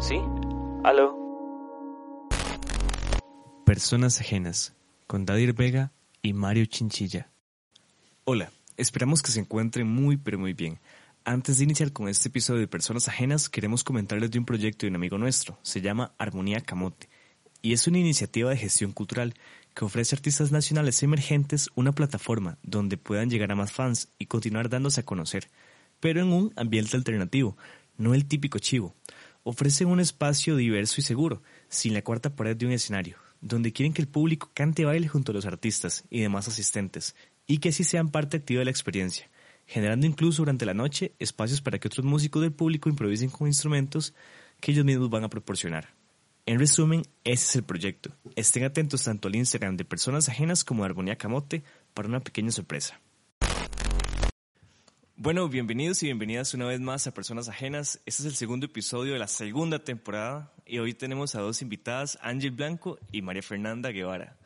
¿Sí? ¿Aló? Personas ajenas, con Dadir Vega y Mario Chinchilla. Hola, esperamos que se encuentren muy pero muy bien. Antes de iniciar con este episodio de Personas Ajenas, queremos comentarles de un proyecto de un amigo nuestro. Se llama Armonía Camote y es una iniciativa de gestión cultural que ofrece a artistas nacionales emergentes una plataforma donde puedan llegar a más fans y continuar dándose a conocer, pero en un ambiente alternativo, no el típico chivo. Ofrecen un espacio diverso y seguro, sin la cuarta pared de un escenario, donde quieren que el público cante y baile junto a los artistas y demás asistentes, y que así sean parte activa de la experiencia, generando incluso durante la noche espacios para que otros músicos del público improvisen con instrumentos que ellos mismos van a proporcionar. En resumen, ese es el proyecto. Estén atentos tanto al Instagram de personas ajenas como de Armonía Camote para una pequeña sorpresa. Bueno, bienvenidos y bienvenidas una vez más a Personas Ajenas. Este es el segundo episodio de la segunda temporada y hoy tenemos a dos invitadas, Ángel Blanco y María Fernanda Guevara,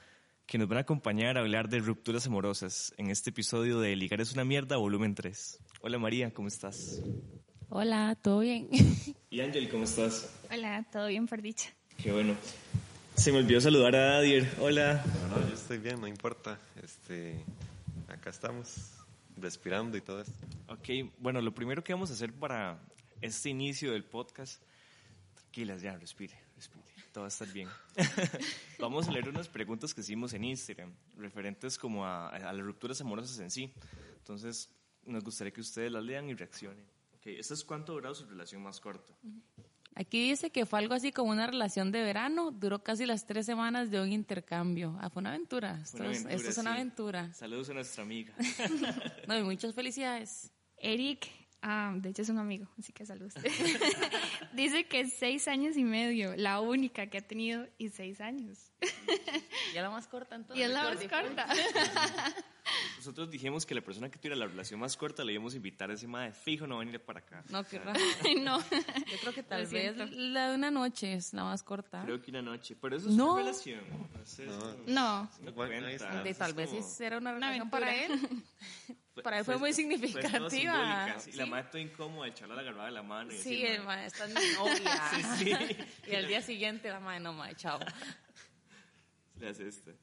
que nos van a acompañar a hablar de rupturas amorosas en este episodio de Ligar es una mierda, volumen 3. Hola María, ¿cómo estás? Hola, ¿todo bien? Y Ángel, ¿cómo estás? Hola, todo bien por dicha. Qué bueno. Se me olvidó saludar a Dadier. Hola. No, no, yo estoy bien, no importa. Este, acá estamos, respirando y todo esto. Ok, bueno, lo primero que vamos a hacer para este inicio del podcast, tranquilas ya, respire, respire, todo va a estar bien. vamos a leer unas preguntas que hicimos en Instagram, referentes como a, a las rupturas amorosas en sí. Entonces, nos gustaría que ustedes las lean y reaccionen. Ok, ¿esto es cuánto ha durado su relación más corta? Aquí dice que fue algo así como una relación de verano, duró casi las tres semanas de un intercambio. Ah, fue una aventura. Esto, Una es, aventura, esto es una sí. aventura. Saludos a nuestra amiga. No, y muchas felicidades. Eric, ah, de hecho es un amigo, así que saludos. Dice que seis años y medio, la única que ha tenido y seis años. Ya la más corta entonces. Y es la más corta. Nosotros dijimos que la persona que tuviera la relación más corta le íbamos a invitar a ese de fijo, no va a venir para acá. No, qué raro. No. Yo creo que tal vez la de una noche es la más corta. Creo que una noche. Pero eso es No. una relación. No No. cuenta. De tal vez como- era una Una relación para él. Para él fue muy significativa. sí. La madre toda incómoda, el chaval la agarraba de la mano. Y Sí, el mae. ma, esta es mi novia. Sí, sí. Y al día siguiente la madre, no, madre, chao. Le hace este.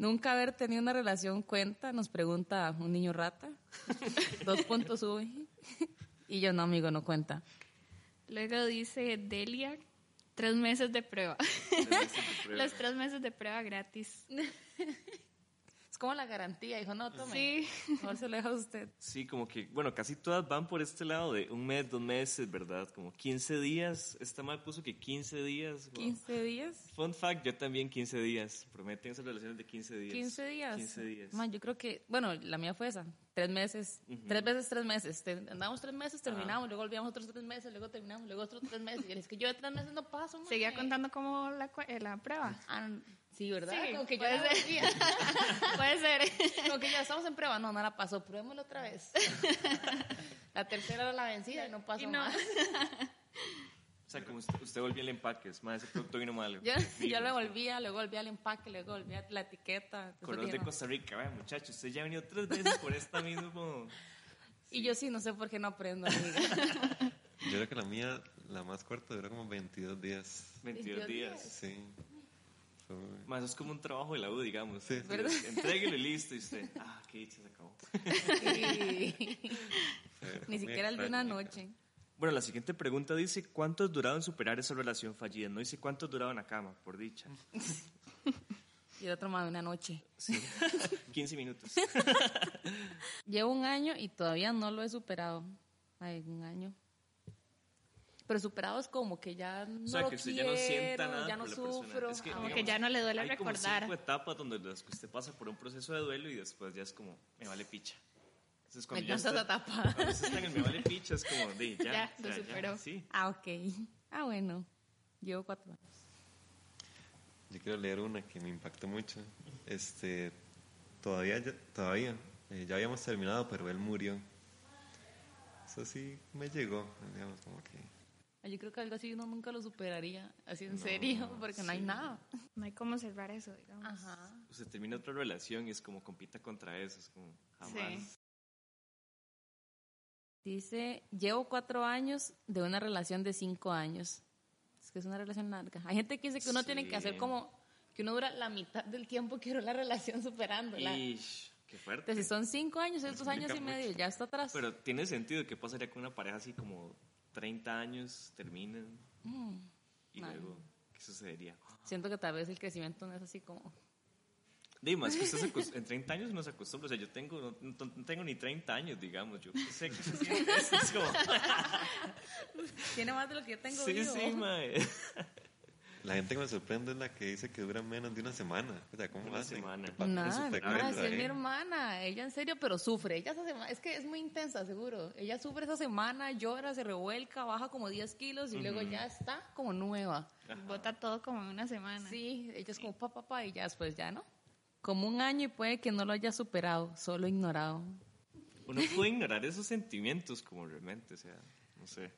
Nunca haber tenido una relación cuenta, nos pregunta un niño rata. Dos puntos sube. Y yo, no, amigo, no cuenta. Luego dice Delia, tres meses de prueba. prueba. Los tres meses de prueba gratis. Como la garantía, dijo, no, tome. Sí. Mejor se lo deja a usted. Sí, como que, bueno, casi todas van por este lado de un mes, dos meses, ¿verdad? Como 15 días. Esta madre puso que 15 días. wow. 15 días. Fun fact, yo también 15 días. Prometen esas relaciones de 15 días. 15 días. 15 días. Man, yo creo que, bueno, la mía fue esa. Tres meses. Tres veces tres meses. Andábamos tres meses, terminamos, luego volvíamos otros tres meses, luego terminamos, luego otros tres meses. Y es que yo de tres meses no paso, man. Seguía contando como la, eh, la prueba. Ah, sí, ¿verdad? Sí, como que yo puede la ser. Puede ser. Como que ya estamos en prueba. No, no la pasó. Probémoslo otra vez. La tercera era la vencida y no pasó Y no. más. O sea, como usted, usted volvía el empaque, es más, ese producto vino malo. Yo, yo lo volvía, luego volvía al empaque, luego volvía la etiqueta. Dije, de no. Costa Rica, vaya muchachos, usted ya ha venido tres veces por esta misma. Y yo sí, no sé por qué no aprendo, amiga. Yo creo que la mía, la más corta, duró como 22 días. 22 días. Sí. Fue- Más es como un trabajo de la U, digamos. Sí. Entréguelo y listo. Y usted, ah, qué dicha, se acabó. Sí. Ni siquiera el de una extraño. noche. Bueno, la siguiente pregunta dice: ¿Cuánto has durado en superar esa relación fallida? No dice cuánto has durado en la cama, por dicha. Y el otro más de una noche. Sí. 15 minutos. Llevo un año y todavía no lo he superado. Ay, un año. Pero superado es como que ya no O sea, lo que usted ya no sienta quiero, nada ya no sufro. Es que, Ah, Como que digamos, ya no le duele hay recordar. como cinco etapas donde las que usted pasa por un proceso de duelo y después ya es como, me vale picha. Entonces, cuando Me ya está, etapa. cuando está en el me vale picha, es como, de, ya, Ya, lo superó. sí. Ah, ok. Ah, bueno. Llevo cuatro años. Yo quiero leer una que me impactó mucho. Este, todavía, ya- todavía, eh, ya habíamos terminado, pero él murió. Eso sí me llegó, digamos, como que... Yo creo que algo así uno nunca lo superaría, así en serio, porque no hay nada. No hay cómo cerrar eso, digamos. Ajá. Usted termina otra relación y es como compita contra eso, es como, jamás. Sí. Dice, llevo cuatro años de una relación de cinco años. Es que es una relación larga. Hay gente que dice que uno tiene que hacer Sí. como que uno dura la mitad del tiempo que duró la relación superándola. Ish, qué fuerte. Entonces, si son cinco años, estos años y medio, mucho. ya está atrás. Pero tiene sentido. ¿Qué pasaría con una pareja así como 30 años, terminan y Ay. luego qué sucedería? Siento que tal vez el crecimiento no es así como... Dime, es que usted se en 30 años no se acostumbra. O sea, yo tengo, no, no- tengo ni 30 años, digamos. Yo sé que se siente eso. Es como, Tiene más de lo que yo tengo sí, vivo. sí, mae. La gente que me sorprende es la que dice que dura menos de una semana. O sea, ¿cómo Una hacen? semana. Nada, nada, es ¿eh? mi hermana, ella en serio, pero sufre. Ella esa semana, es que es muy intensa, seguro. Ella sufre esa semana, llora, se revuelca, baja como 10 kilos y luego ya está como nueva. Bota todo como en una semana. Sí, ella es como papá, papá, y ya después ya no. Como un año y puede que no lo haya superado, solo ignorado. Uno puede ignorar esos sentimientos como realmente, o sea, no sé.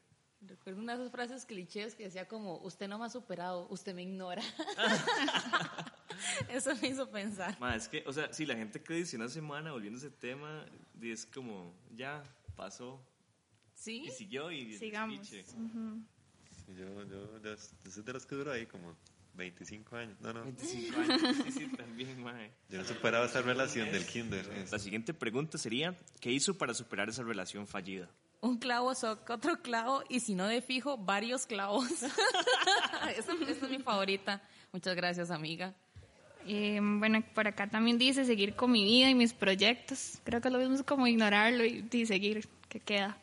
Recuerdo una de esas frases clichés que decía como, usted no me ha superado, usted me ignora. Eso me hizo pensar. Ma, es que, o sea, si la gente que dice una semana volviendo a ese tema, es como, ya, pasó, ¿Sí? y siguió y Sigamos. despiche. Sí, Yo, yo, yo, yo soy de los que duró ahí como 25 años. No, no. 25 años, sí, sí, también, mae. Yo no superaba esa relación del kinder. La siguiente pregunta sería, ¿qué hizo para superar esa relación fallida? Un clavo soca otro clavo y si no de fijo, varios clavos. Esa esa es mi favorita. Muchas gracias, amiga. Eh, bueno, por acá también dice seguir con mi vida y mis proyectos. Creo que lo mismo es como ignorarlo y, y seguir, que queda.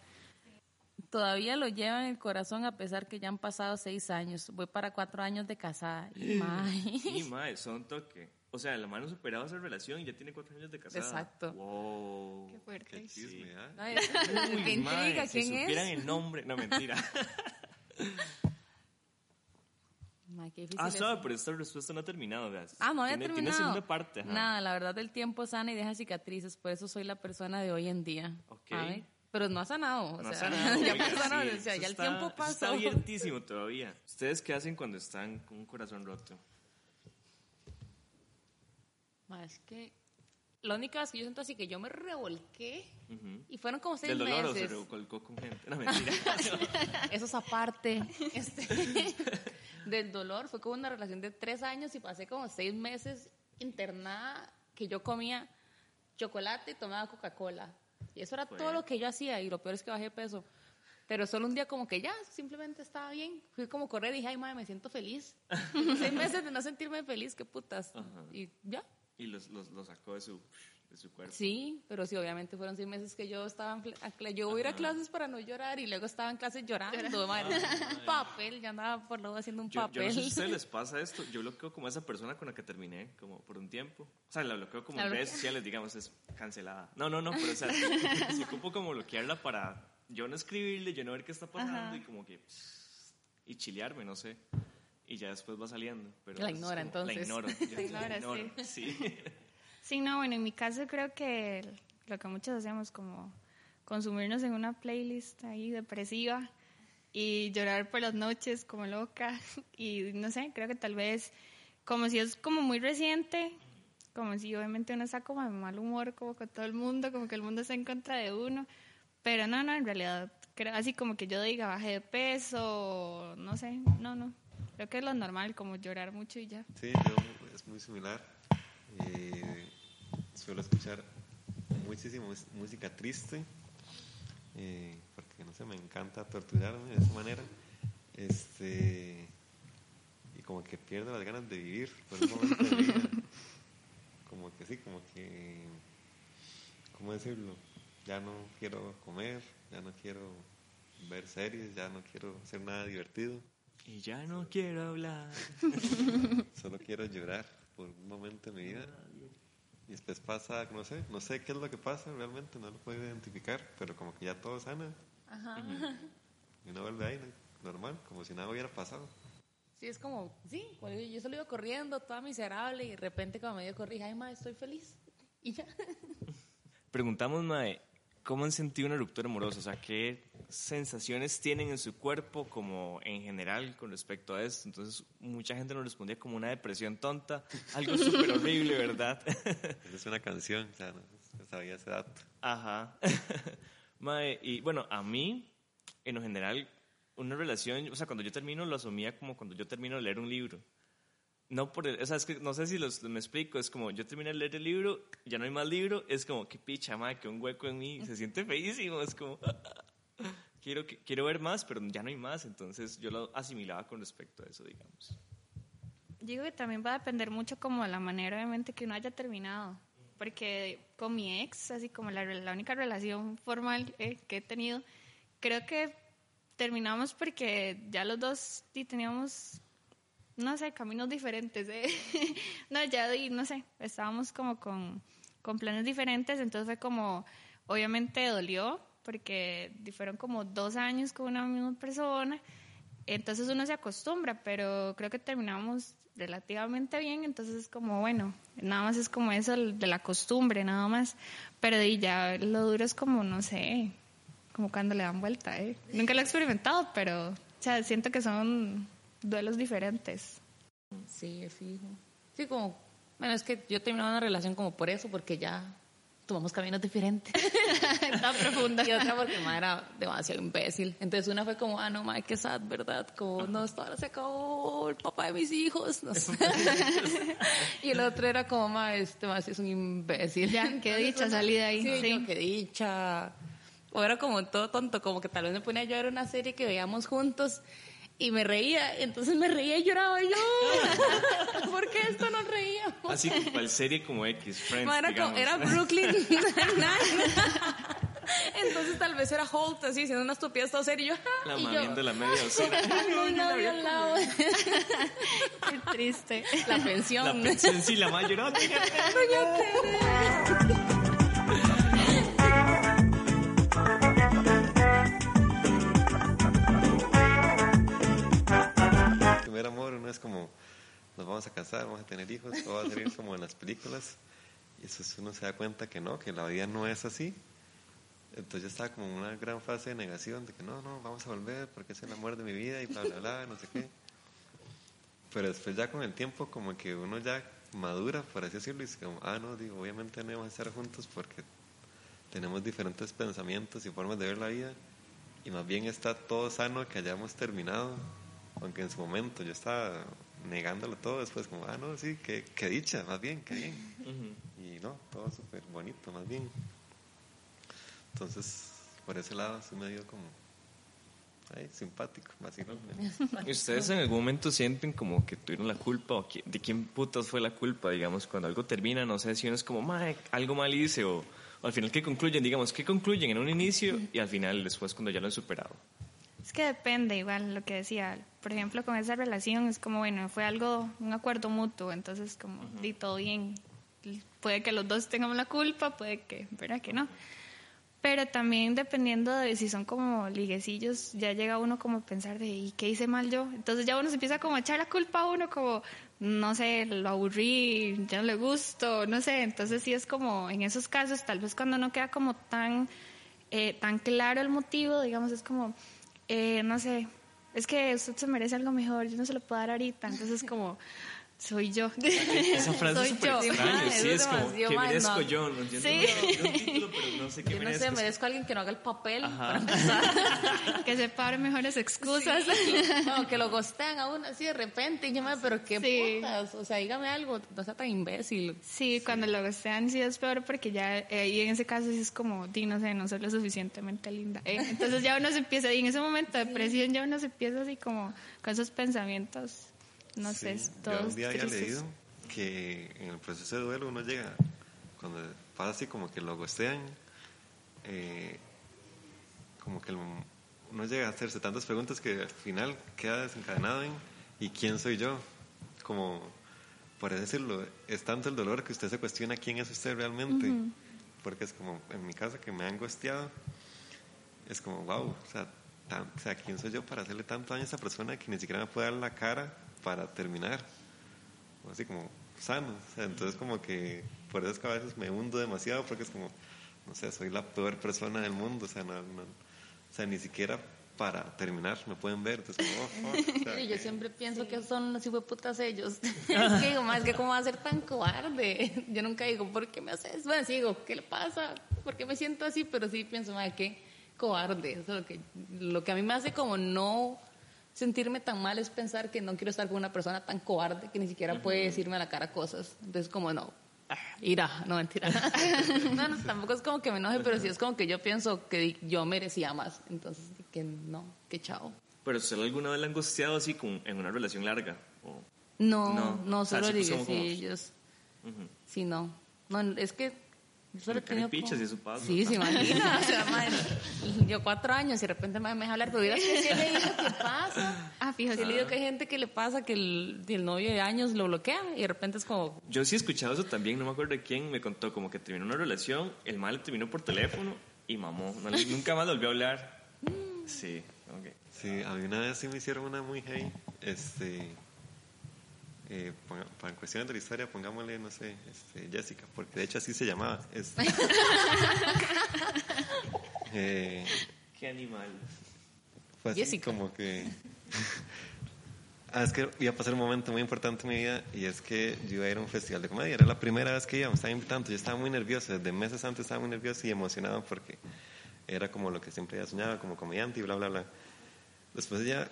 Todavía lo lleva en el corazón a pesar que ya han pasado seis años. Voy para cuatro años de casada. Y, mae. Sí, mae, son toque. O sea, la mano superaba esa relación y ya tiene cuatro años de casada. Exacto. Wow. Qué fuerte. Qué chisme, ¿ah? Ay, Uy, qué intriga, si ¿quién supieran es? el nombre, no, mentira. Qué ah, es. sabe, pero esta respuesta no ha terminado, veas. Ah, no había tiene, terminado. Tiene segunda parte, ajá. Nada, la verdad el tiempo sana y deja cicatrices, por eso soy la persona de hoy en día. Ok. Pero no ha sanado. o No ha sanado, ya oiga, pasaron, sí, o sea, eso ya el tiempo pasó. Está abiertísimo todavía. ¿Ustedes qué hacen cuando están con un corazón roto? Es que la única vez que yo siento así que yo me revolqué Ujú. y fueron como seis ¿Del dolor o se meses. revolcó con gente? No, mentira. Eso es aparte. Este, del dolor. Fue como una relación de tres años y pasé como seis meses internada que yo comía chocolate y tomaba Coca-Cola. Y eso era todo lo que yo hacía y lo peor es que bajé peso. Pero solo un día como que ya, simplemente estaba bien. Fui como a correr y dije, ay, madre, me siento feliz. seis meses de no sentirme feliz, qué putas. Y ya. Y los, los, los sacó de su, de su cuerpo. Sí, pero sí, obviamente fueron seis meses que yo estaba en, yo voy a ir a clases para no llorar y luego estaba en clases llorando, madre. un papel, ya andaba por luego haciendo un Yo, yo papel. no sé si a ustedes les pasa esto. Yo bloqueo como a esa persona con la que terminé, como por un tiempo. O sea, la bloqueo como ¿La en redes sociales, digamos, es cancelada. No, no, no, pero o sea, si ocupo como bloquearla para yo no escribirle, yo no ver qué está pasando y como que. y chilearme, no sé. Y ya después va saliendo. Pero La es ignora, como- La entonces. ignoro. La ignora, la ignoro, sí. Sí, no, bueno, en mi caso creo que lo que muchos hacemos como consumirnos en una playlist ahí depresiva y llorar por las noches como loca y no sé, creo que tal vez como si es como muy reciente, como si obviamente uno está como de mal humor como con todo el mundo, como que el mundo está en contra de uno, pero no, no, en realidad creo así como que yo diga bajé de peso, no sé, no, no, creo que es lo normal como llorar mucho y ya. Sí, yo es muy similar. Eh, suelo escuchar muchísima mus- música triste, eh, porque no sé, me encanta torturarme de esa manera. Este, y como que pierdo las ganas de vivir por un momento de vida. Como que sí, como que, ¿cómo decirlo? Ya no quiero comer, ya no quiero ver series, ya no quiero hacer nada divertido. Y ya no quiero hablar. Solo quiero llorar por un momento de mi vida. Y después pasa, no sé, no sé qué es lo que pasa realmente, no lo puedo identificar, pero como que ya todo sana. Y uno vuelve ahí, ¿no? normal, como si nada hubiera pasado. Sí, es como, sí, cuando yo solo iba corriendo, toda miserable, y de repente cuando medio corrí, ay, madre, estoy feliz. Y ya. Preguntamos, Mae, ¿cómo han sentido una ruptura amorosa? O sea, ¿qué sensaciones tienen en su cuerpo como en general con respecto a esto? Entonces, mucha gente nos respondía como una depresión tonta, algo súper horrible, ¿verdad? Esa es una canción, o sea, no, no sabía ese dato. Ajá. Mae, y bueno, a mí, en lo general, una relación, o sea, cuando yo termino lo asumía como cuando yo termino de leer un libro. No por el, o sea, es que no sé si los, me explico, es como yo terminé de leer el libro, ya no hay más libro, es como que picha, madre, que un hueco en mí, se siente feísimo, es como quiero quiero ver más, pero ya no hay más, entonces yo lo asimilaba con respecto a eso, digamos. Digo que también va a depender mucho como de la manera obviamente que uno haya terminado, porque con mi ex, así como la, la única relación formal eh, que he tenido, creo que terminamos porque ya los dos teníamos no sé, caminos diferentes. ¿eh? no, ya, no sé, estábamos como con, con planes diferentes, entonces fue como, obviamente dolió, porque fueron como dos años con una misma persona, entonces uno se acostumbra, pero creo que terminamos relativamente bien, entonces es como, bueno, nada más es como eso de la costumbre, nada más, pero ya lo duro es como, no sé, como cuando le dan vuelta, ¿eh? Nunca lo he experimentado, pero, o sea, siento que son duelos diferentes. Sí, fijo. Sí, como, bueno, es que yo terminaba una relación como por eso, porque ya tomamos caminos diferentes. Tan profunda. Y otra porque ma era demasiado imbécil. Entonces una fue como, ah, no, ma, qué sad, ¿verdad? Como, no, ahora se acabó el papá de mis hijos. No sé. y el otro era como, ma, este ma es un imbécil. Ya, qué dicha salí de ahí. Sí, sí. qué dicha. O era como todo tonto, como que tal vez me ponía a llorar una serie que veíamos juntos y me reía, entonces me reía y lloraba yo. ¿Por qué esto no reía? Así que cual serie como X, Friends, era, era Brooklyn Entonces tal vez era Holt así haciendo una estupidez todo serio. La mami de la media no, no, al lado. Qué triste. La pensión. La pensión, sí, la mayor. Doña casar, vamos a tener hijos, todo va a salir como en las películas. Y eso uno se da cuenta que no, que la vida no es así. Entonces yo estaba como en una gran fase de negación, de que no, no, vamos a volver porque es el amor de mi vida y bla, bla, bla, no sé qué. Pero después ya con el tiempo como que uno ya madura, por así decirlo, y dice como, ah, no, digo, obviamente no vamos a estar juntos porque tenemos diferentes pensamientos y formas de ver la vida y más bien está todo sano que hayamos terminado aunque en su momento yo estaba negándolo todo, después como, ah, no, sí, qué, dicha, más bien, qué bien. Y no, todo súper bonito, más bien. Entonces, por ese lado sí me dio como ay, simpático, básicamente. ¿Y ustedes en algún momento sienten como que tuvieron la culpa o de quién putas fue la culpa, digamos, cuando algo termina, no sé si uno es como, algo mal hice o, o al final qué concluyen, digamos, qué concluyen en un inicio y al final después cuando ya lo han superado? Es que depende, igual lo que decía. Por ejemplo, con esa relación es como, bueno, fue algo, un acuerdo mutuo, entonces como, di todo bien. Puede que los dos tengamos la culpa, puede que, ¿verdad? Que no. Pero también dependiendo de si son como liguecillos, ya llega uno como a pensar de, ¿y qué hice mal yo? Entonces ya uno se empieza como a echar la culpa a uno, como, no sé, lo aburrí, ya no le gusto, no sé. Entonces sí es como, en esos casos, tal vez cuando no queda como tan, eh, tan claro el motivo, digamos, es como, eh, no sé, es que usted se merece algo mejor, yo no se lo puedo dar ahorita, entonces como soy yo. Esa frase es súper extraña, sí, es como, que merezco yo? No, yo sí. No, título, pero no sé qué yo no sé, merezco a alguien que no haga el papel para que se pare mejores excusas. No, que lo gostean a uno así de repente, y yo me, pero qué putas, o sea, dígame algo, no sea tan imbécil. Sí, cuando lo gostean sí es peor porque ya, eh, y en ese caso sí es como, di, no sé, no soy lo suficientemente linda. ¿eh? Entonces ya uno se empieza, y en ese momento de depresión ya uno se empieza así como con esos pensamientos no sé, todos Yo un día había leído que en el proceso de duelo uno llega, cuando pasa así como que lo gostean, eh, como que uno llega a hacerse tantas preguntas que al final queda desencadenado en ¿y quién soy yo? Como, por decirlo, es tanto el dolor que usted se cuestiona quién es usted realmente. Porque es como, en mi caso, que me han gosteado, es como, wow, o sea, o sea, ¿quién soy yo para hacerle tanto daño a esa persona que ni siquiera me puede dar la cara para terminar, así como sano. entonces como que por eso es que a veces me hundo demasiado porque es como, no sé, soy la peor persona del mundo, o sea, no, o sea ni siquiera para terminar me pueden ver. Entonces, como, oh, yo siempre pienso que son los putas ellos. es que digo, más que cómo va a ser tan cobarde. Yo nunca digo, ¿por qué me haces? Bueno, sí digo, ¿qué le pasa? ¿Por qué me siento así? Pero sí pienso, más que cobarde. Eso es lo que, lo que a mí me hace como no sentirme tan mal es pensar que no quiero estar con una persona tan cobarde que ni siquiera puede decirme a la cara cosas. Entonces, como no, ah, ira, no mentira. no, no, tampoco es como que me enoje, pero sí es como que yo pienso que yo merecía más. Entonces, que no, que chao. ¿Pero usted alguna vez ha angustiado así con, en una relación larga? ¿O? No, No, solo como- sí, ellos. Sí, no. No, es que. Yo Solo como- y eso pasa. Sí, se imagina. o sea, madre, yo cuatro años y de repente me, deja hablar, pero mira que sí he leído que pasa. Ah, Sí he leído que hay gente que le pasa que el, el novio de años lo bloquea y de repente es como. Yo sí he escuchado eso también, no me acuerdo de quién me contó, como que terminó una relación, el mal le terminó por teléfono y mamó. No nunca más volvió a hablar. Sí, ok. Sí, a mí una vez sí me hicieron una muy heavy. Este, eh, ponga- para cuestiones de la historia, pongámosle, no sé, este, Jessica, porque de hecho así se llamaba. Este, eh, Qué animal. fue así Jessica. como que... Ah, es que iba a pasar un momento muy importante en mi vida y es que yo iba a ir a un festival de comedia. Era la primera vez que iba, me estaba invitando. Yo estaba muy nervioso, desde meses antes estaba muy nervioso y emocionado porque era como lo que siempre había soñado, como comediante y bla, bla, bla. Después ya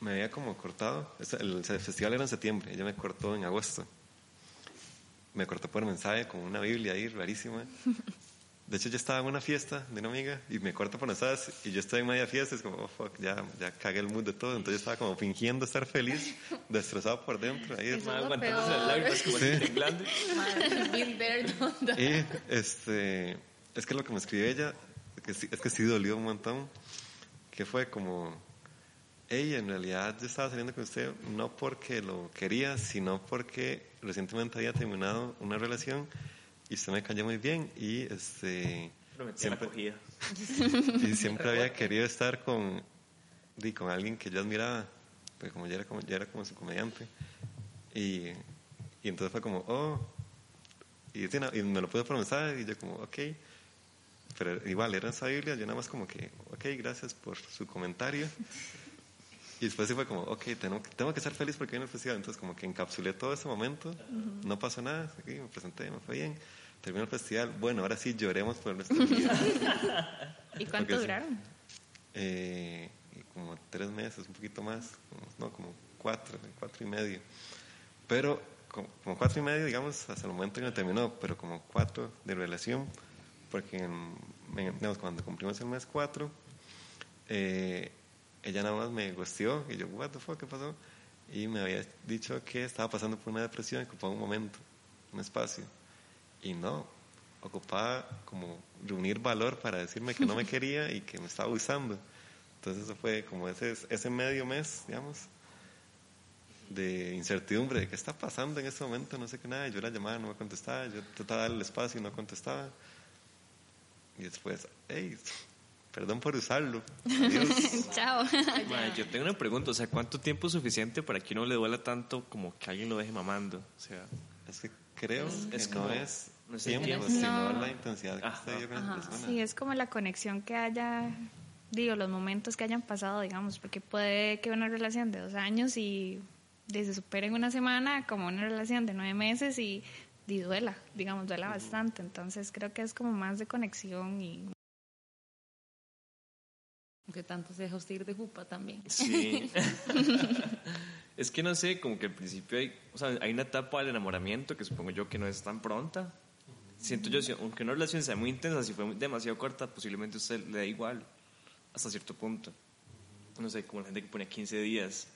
me había como cortado. El, festival era en septiembre, ella me cortó en agosto. Me cortó por mensaje con una Biblia ahí rarísima. De hecho, yo estaba en una fiesta de una amiga y me corta por mensajes y yo estoy en media fiesta. Es como, oh fuck, ya, ya cagué el mood de todo. Entonces yo estaba como fingiendo estar feliz, destrozado por dentro. Ahí, es lo aguantándose las lágrimas como temblando. That. Y este, es que lo que me escribió ella, que sí- es que sí dolió un montón, que fue como, hey, en realidad yo estaba saliendo con usted no porque lo quería, sino porque recientemente había terminado una relación y usted me cayó muy bien y este siempre, y siempre había querido estar con, di, con alguien que yo admiraba, porque como ya era como, ya era como su comediante. Y, y entonces fue como, oh, y, y me lo pude por mensaje y yo como, ok. Pero igual, era esa Biblia, yo nada más como que, ok, gracias por su comentario. Y después sí fue como, ok, tengo, tengo que estar feliz porque viene el festival. Entonces como que encapsulé todo ese momento, no pasó nada, aquí me presenté, me fue bien. Terminó el festival, bueno, ahora sí lloremos por nuestra vida. ¿Y cuánto sí. duraron? Eh, como tres meses, un poquito más, no, como cuatro, cuatro y medio. Pero como, cuatro y medio, digamos, hasta el momento en que terminó, pero como cuatro de relación, porque en- en- digamos, cuando cumplimos el mes cuatro, eh, ella nada más me gusteó y yo, what the fuck, ¿qué pasó? Y me había dicho que estaba pasando por una depresión y ocupaba un momento, un espacio. Y no, ocupaba como reunir valor para decirme que no me quería y que me estaba usando. Entonces eso fue como ese, ese medio mes, digamos, de incertidumbre de qué está pasando en este momento, no sé qué nada. Yo la llamaba, no me contestaba, yo trataba de darle el espacio y no contestaba. Y después, hey, perdón por usarlo. Adiós. Chao. Mae, yo tengo una pregunta, o sea, ¿cuánto tiempo es suficiente para que uno le duela tanto como que alguien lo deje mamando? O sea, es que creo que es no como- es no es el tiempo, tiempo. sino No. la intensidad que Ajá. con esa persona. Sí, es como la conexión que haya, digo, los momentos que hayan pasado, digamos, porque puede que una relación de dos años y, y se supere en una semana como una relación de nueve meses y, y duela, digamos, duela bastante. Entonces creo que es como más de conexión y Que tanto se deja usted ir de jupa también. sí. es que no sé, como que al principio hay, o sea, hay una etapa del enamoramiento que supongo yo que no es tan pronta. Siento yo, si- aunque una relación sea muy intensa, si fue demasiado corta, posiblemente a usted le da igual, hasta cierto punto. No sé, como la gente que pone 15 días,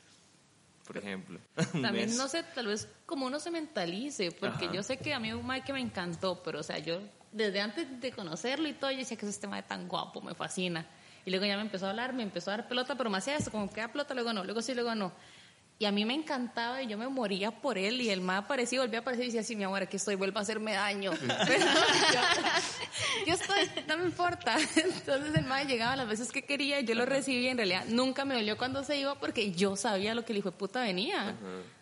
por ejemplo. También, mes. no sé, tal vez como uno se mentalice, porque Ajá. yo sé que a mí un mae que me encantó, pero o sea, yo desde antes de conocerlo y todo, yo decía que es este mae tan guapo, me fascina. Y luego ya me empezó a hablar, me empezó a dar pelota, pero me hacía esto, como que da pelota, luego no, luego sí, luego no. Y a mí me encantaba y yo me moría por él y el mae aparecía, volvía a aparecer y decía, sí, mi amor, aquí estoy, vuelva a hacerme daño. Pero yo, yo estoy, no me importa. Entonces el mae llegaba las veces que quería, yo lo recibía, en realidad nunca me dolió cuando se iba porque yo sabía lo que el hijo de puta venía.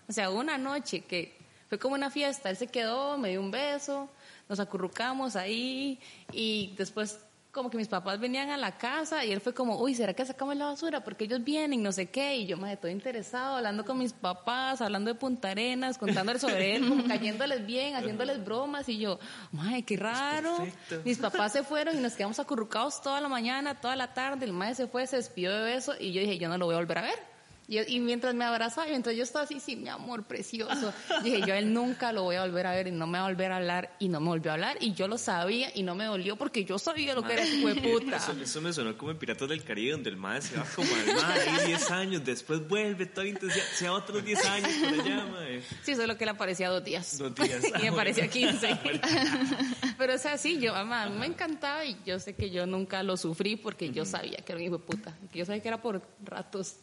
O sea, una noche que fue como una fiesta, él se quedó, me dio un beso, nos acurrucamos ahí y después como que mis papás venían a la casa y él fue como, uy, ¿será que sacamos la basura? Porque ellos vienen, no sé qué. Y yo, me todo interesado, hablando con mis papás, hablando de Punta Arenas, contándoles sobre él, como cayéndoles bien, haciéndoles bromas. Y yo, madre, qué raro. Mis papás se fueron y nos quedamos acurrucados toda la mañana, toda la tarde. El madre se fue, se despidió de beso y yo dije, yo no lo voy a volver a ver. Y, mientras me abrazaba, mientras yo estaba así, sí, mi amor precioso, dije, yo a él nunca lo voy a volver a ver y no me va a volver a hablar y no me volvió a hablar y yo lo sabía y no me dolió porque yo sabía lo que era ese puta. Eso, me sonó como en Piratas del Caribe, donde el madre se va como al mar ahí 10 años, después vuelve todo intensidad, sea otros 10 años por allá, madre. Sí, eso es lo que le aparecía dos días. Dos días. y me ah, parecía 15. Pero o sea, sí, yo, mamá, me encantaba y yo sé que yo nunca lo sufrí porque yo sabía que era un hijo de puta, que yo sabía que era por ratos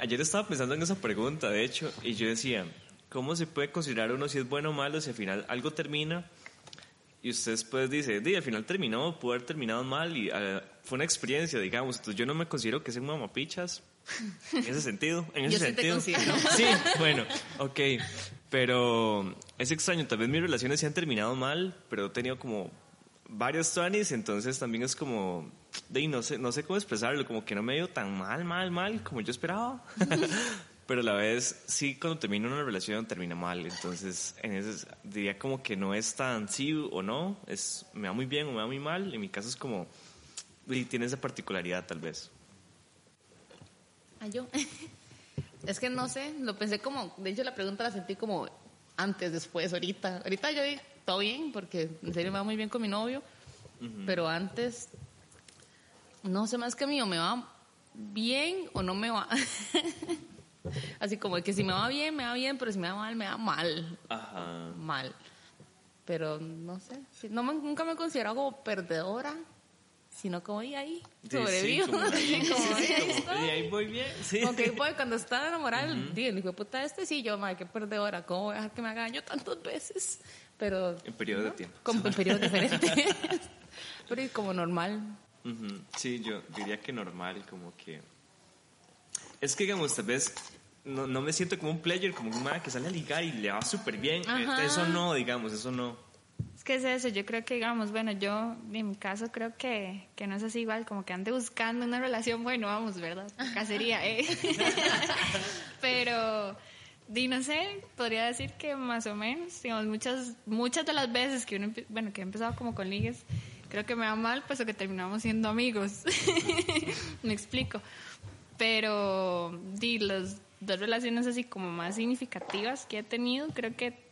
ayer estaba pensando en esa pregunta, de hecho, y yo decía, ¿cómo se puede considerar uno si es bueno o malo si al final algo termina y usted después dice, di, al final terminó, pudo haber terminado mal y ah, fue una experiencia, digamos. Entonces yo no me considero que sea un mamapichas en ese sentido. En ese sentido. Sí, sí, bueno, ok. Pero es extraño, tal vez mis relaciones se han terminado mal, pero he tenido como varios 20 entonces también es como de, no sé, no sé cómo expresarlo, como que no me ido tan mal, mal, mal como yo esperaba. Pero a la vez, sí, cuando termina una relación, termina mal. Entonces, en ese, diría como que no es tan sí o no, es me va muy bien o me va muy mal. En mi caso es como, y tiene esa particularidad tal vez. ¿A yo? es que no sé, lo pensé como, de hecho la pregunta la sentí como antes, después, ahorita. Ahorita yo todo bien, porque en serio me va muy bien con mi novio. Pero antes no sé más que mío, me va bien o no me va. Así como que si me va bien, me va bien, pero si me va mal, me va mal. Ajá. Mal. Pero no sé, no nunca me considero como perdedora, sino como ahí, ahí, sobrevivo. como ahí, como, y ahí voy bien. Sí. Okay, voy, cuando estaba enamorada, uh -huh. hijo puta, este sí, yo, madre, qué perdedora, ¿cómo voy a dejar que me haga daño tantas veces? Pero... En periodo de tiempo. Como en periodos diferentes. pero como normal. Sí, yo diría que normal, como que... Es que, digamos, tal vez no, no me siento como un player, como un man que sale a ligar y le va súper bien. Eso no, digamos, eso no. Es que es eso, yo creo que, digamos, bueno, yo en mi caso creo que, que no es así igual, como que ande buscando una relación, bueno, vamos, ¿verdad? Cacería, ¿eh? Pero, di, no sé, podría decir que más o menos, digamos, muchas, muchas de las veces que uno, bueno, que he empezado como con ligues, creo que me va mal, pues que terminamos siendo amigos. me explico. Pero di, las dos relaciones así como más significativas que he tenido, creo que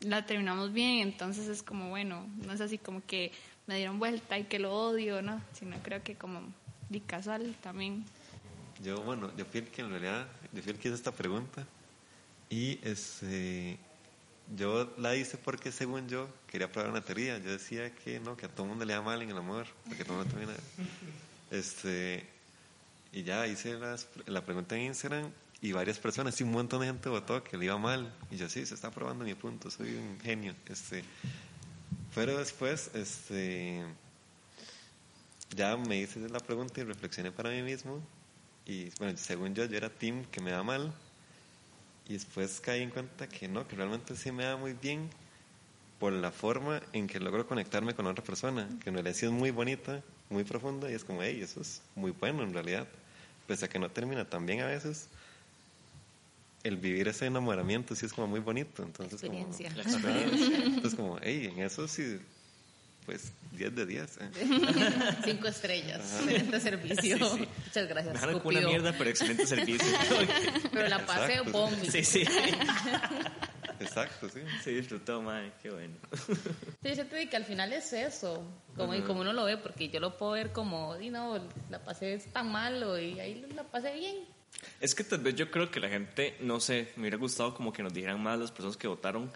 la terminamos bien, entonces es como, bueno, no es así como que me dieron vuelta y que lo odio, ¿no? Sino creo que como di casual también. Yo, bueno, yo fui el que en realidad, yo fui el que hizo esta pregunta y este yo la hice porque según yo quería probar una teoría. Yo decía que no, que a todo el mundo le da mal en el amor, porque todo el mundo termina. Este, y ya hice la pregunta en Instagram y varias personas, y un montón de gente votó que le iba mal. Y yo sí, se está probando mi punto, soy un genio. Este, pero después, este, ya me hice la pregunta y reflexioné para mí mismo. Y bueno, según yo, yo era team que me da mal y después caí en cuenta que no, que realmente sí me da muy bien por la forma en que logro conectarme con otra persona, que en realidad sí es muy bonita, muy profunda y es como, hey, eso es muy bueno en realidad. Pese a que no termina tan bien a veces, el vivir ese enamoramiento sí es como muy bonito. Entonces, Experiencia. Como, entonces como, hey, en eso sí pues 10 de 10. ¿eh? Cinco estrellas. Excelente servicio. Muchas gracias. Me una mierda, pero excelente servicio. pero la pasé bombi. Sí, sí. Exacto, sí. Se disfrutó, madre, qué bueno. Sí, yo te digo que al final es eso, como, y como uno lo ve, porque yo lo puedo ver como, y no, la pasé tan malo y ahí la pasé bien. Es que tal vez yo creo que la gente, no sé, me hubiera gustado como que nos dijeran más las personas que votaron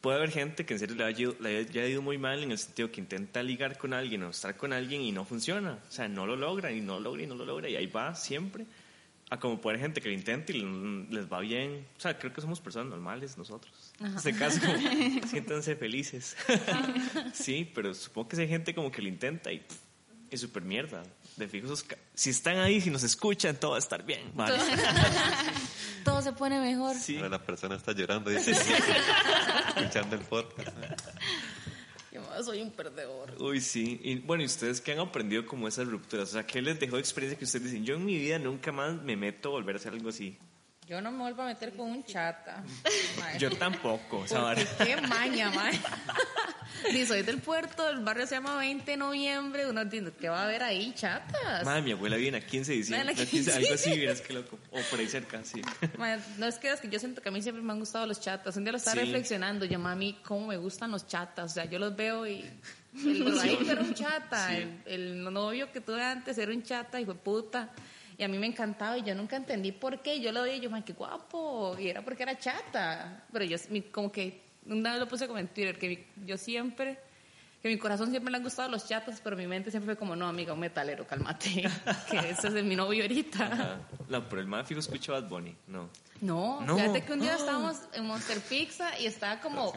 puede haber gente que en serio le haya, le ido muy mal en el sentido que intenta ligar con alguien o estar con alguien y no funciona. O sea, no lo logra y no lo logra y no lo logra y ahí va siempre. A como puede haber gente que lo intenta y les va bien. O sea, creo que somos personas normales nosotros. En este caso, siéntanse felices. sí, pero supongo que hay gente como que lo intenta y es súper mierda. De fijo, si están ahí, si nos escuchan, todo va a estar bien. Vale. Todo se pone mejor. Sí. la persona está llorando y escuchando el podcast. soy un perdedor. Uy, sí. Y bueno, ¿y ustedes qué han aprendido como esas rupturas? O sea, ¿qué les dejó de experiencia que ustedes dicen? Yo en mi vida nunca más me meto a volver a hacer algo así. Yo no me vuelvo a meter con un chata. Mae. Yo tampoco, o sea, qué maña, mae. Ni soy del puerto, el barrio se llama 20 de noviembre, uno entiende que va a haber ahí chatas. Madre, mi abuela viene a 15 de diciembre, a 15, algo así, vieras qué loco. O por ahí cerca, sí. No es que es que yo siento que a mí siempre me han gustado los chatas. Un día lo estaba Sí. reflexionando, yo mami, cómo me gustan los chatas. O sea, yo los veo y el era un chata, Sí. el, el novio que tuve antes era un chata, hijo de puta. Y a mí me encantaba y yo nunca entendí por qué. Yo lo veía y yo, man, qué guapo. Y era porque era chata. Pero yo, mi- como que, una vez lo puse como en Twitter, que mi- yo siempre, que mi corazón siempre le han gustado los chatas, pero mi mente siempre fue como, no, amiga, un metalero, cálmate. que ese es mi novio ahorita. Ajá. No, pero el más fijo escucha Bad Bunny, no. No, No. fíjate que un día estábamos en Monster Pizza y estaba como.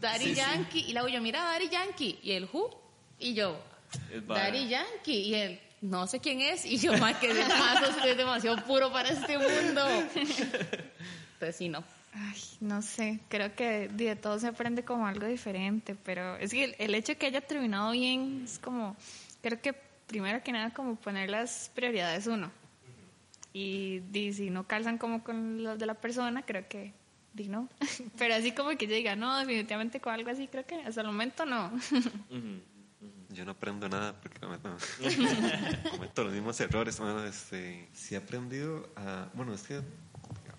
Daddy Sí, sí. Yankee. Y la yo, mira, Daddy Yankee. Y el who. Y yo. Daddy Yankee. Y él, no sé quién es. Y yo, más que de paso, usted es demasiado puro para este mundo. Entonces, sí, no. Ay, no sé, creo que de todo se aprende como algo diferente, pero es que el, el hecho de que haya terminado bien es como, creo que primero que nada como poner las prioridades uno. Y, si no calzan como con los de la persona, creo que di no. Pero así como que yo diga, no, definitivamente con algo así, creo que hasta el momento no. Yo no aprendo nada porque cometo, cometo los mismos errores. Bueno, este, sí he aprendido a... Bueno, es que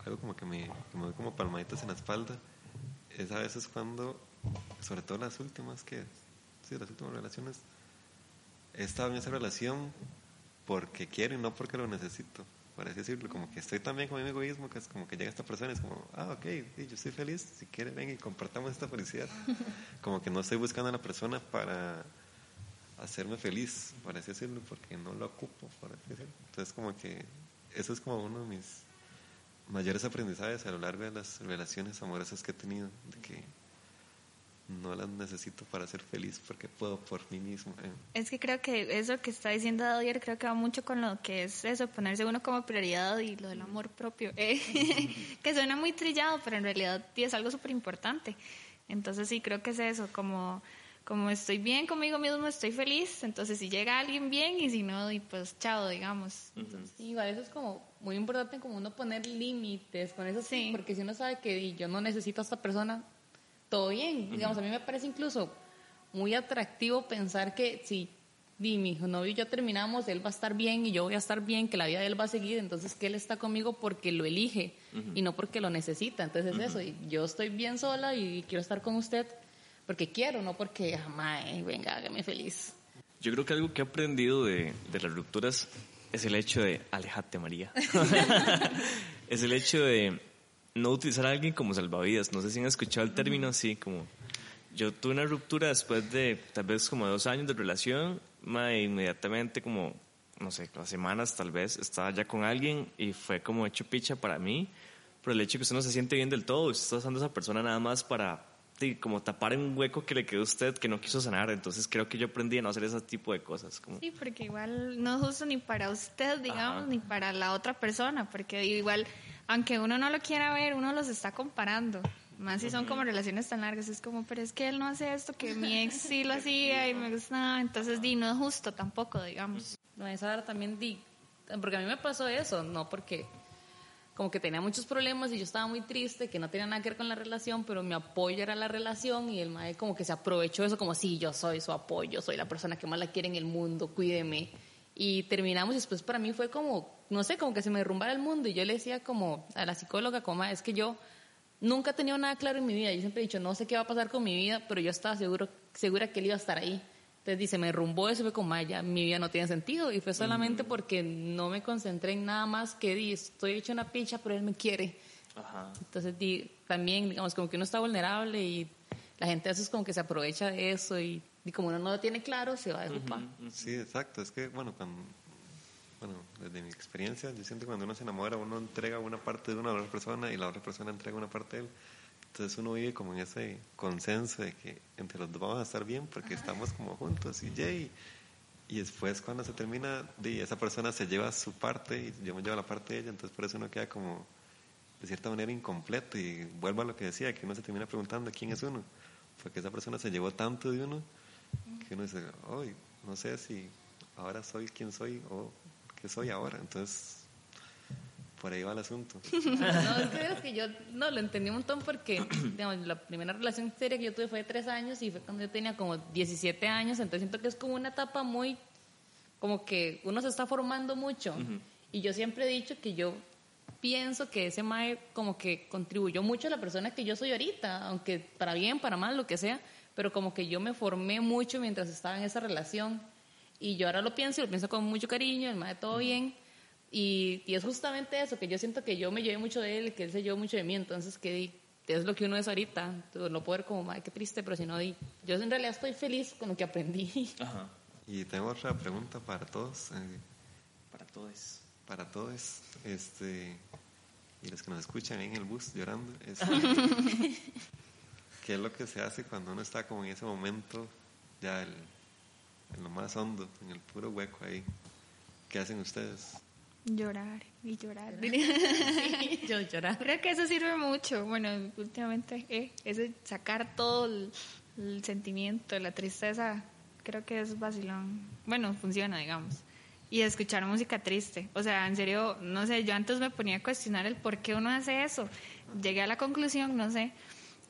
algo como que me, que me doy como palmaditas en la espalda es a veces cuando, sobre todo las últimas que... Sí, las últimas relaciones, he estado en esa relación porque quiero y no porque lo necesito. Por así decirlo, como que estoy también con mi egoísmo, que es como que llega esta persona y es como, ah, ok, sí, yo estoy feliz, si quiere ven y compartamos esta felicidad. Como que no estoy buscando a la persona para hacerme feliz, por así decirlo, porque no lo ocupo, por así decirlo. Entonces, como que eso es como uno de mis mayores aprendizajes a lo largo de las relaciones amorosas que he tenido, de que no las necesito para ser feliz porque puedo por mí mismo. eh. Es que creo que eso que está diciendo Dodier creo que va mucho con lo que es eso, ponerse uno como prioridad y lo del amor propio, eh, que suena muy trillado, pero en realidad es algo súper importante. Entonces sí, creo que es eso, como, como estoy bien conmigo mismo, estoy feliz, entonces si llega alguien bien y si no, y pues chao, digamos. Entonces, Sí, igual eso es como muy importante como uno poner límites con eso sí, porque si uno sabe que yo no necesito a esta persona, todo bien. Digamos, a mí me parece incluso muy atractivo pensar que si di, mi novio y yo terminamos, él va a estar bien y yo voy a estar bien, que la vida de él va a seguir, entonces que él está conmigo porque lo elige y no porque lo necesita. Entonces es eso, y yo estoy bien sola y quiero estar con usted porque quiero, no porque jamás, venga, hágame feliz. Yo creo que algo que he aprendido de, de las rupturas es el hecho de alejate María. es el hecho de no utilizar a alguien como salvavidas. No sé si han escuchado el término así como... Yo tuve una ruptura después de tal vez como dos años de relación, ma, e inmediatamente como, no sé, las semanas tal vez, estaba ya con alguien y fue como hecho picha para mí, pero el hecho de que usted no se siente bien del todo, usted está usando a esa persona nada más para sí, como tapar un hueco que le quedó a usted que no quiso sanar, entonces creo que yo aprendí a no hacer ese tipo de cosas. Como, Sí, porque igual no es justo ni para usted, digamos, Ajá. ni para la otra persona, porque igual, aunque uno no lo quiera ver, uno los está comparando. Más si son como relaciones tan largas, es como, pero es que él no hace esto, que mi ex sí lo hacía y me gustaba, entonces di, no es justo tampoco, digamos. No, esa hora también di, porque a mí me pasó eso, no porque como que tenía muchos problemas y yo estaba muy triste, que no tenía nada que ver con la relación, pero mi apoyo era la relación y el mae como que se aprovechó eso como, sí, yo soy su apoyo, soy la persona que más la quiere en el mundo, cuídeme. Y terminamos y después para mí fue como, no sé, como que se me derrumbara el mundo y yo le decía como a la psicóloga, como, "Ma, es que yo nunca he tenido nada claro en mi vida, yo siempre he dicho, no sé qué va a pasar con mi vida, pero yo estaba seguro, segura que él iba a estar ahí. Entonces dice, me derrumbó eso y fue como, "Ay, ya mi vida no tiene sentido. Y fue solamente porque no me concentré en nada más que di, estoy hecho una picha, pero él me quiere. Ajá. Entonces di, también, digamos, como que uno está vulnerable y la gente a veces como que se aprovecha de eso y, y como uno no lo tiene claro, se va de jupa. Sí, exacto. Es que, bueno, cuando, bueno, desde mi experiencia, yo siento que cuando uno se enamora, uno entrega una parte de una a la otra persona y la otra persona entrega una parte de él. Entonces uno vive como en ese consenso de que entre los dos vamos a estar bien porque estamos como juntos y yay. Y después cuando se termina, esa persona se lleva su parte y yo me llevo la parte de ella, entonces por eso uno queda como de cierta manera incompleto y vuelvo a lo que decía, que uno se termina preguntando quién es uno, porque esa persona se llevó tanto de uno que uno dice, hoy no sé si ahora soy quien soy o qué soy ahora. Entonces, por ahí va el asunto. No, es que, es que yo no lo entendí un montón porque digamos, la primera relación seria que yo tuve fue de tres años y fue cuando yo tenía como 17 años, entonces siento que es como una etapa muy, como que uno se está formando mucho. Y yo siempre he dicho que yo pienso que ese mae como que contribuyó mucho a la persona que yo soy ahorita, aunque para bien, para mal, lo que sea, pero como que yo me formé mucho mientras estaba en esa relación. Y yo ahora lo pienso y lo pienso con mucho cariño, el mae todo bien. Y, y es justamente eso, que yo siento que yo me llevé mucho de él, que él se llevó mucho de mí, entonces que es lo que uno es ahorita. Entonces, no puedo ver como, ay, qué triste, pero si no, di, yo en realidad estoy feliz con lo que aprendí. Ajá. Y tengo otra pregunta para todos. eh, Para todos. para todos. Este, y los que nos escuchan ahí en el bus llorando. este, ¿Qué es lo que se hace cuando uno está como en ese momento, ya el- en lo más hondo, en el puro hueco ahí? ¿Qué hacen ustedes? Llorar y llorar. yo llorar. Creo que eso sirve mucho. Bueno, últimamente, eh, ese sacar todo el, el sentimiento, la tristeza, creo que es vacilón. Bueno, funciona, digamos. Y escuchar música triste. O sea, en serio, no sé, yo antes me ponía a cuestionar el por qué uno hace eso. Llegué a la conclusión, no sé,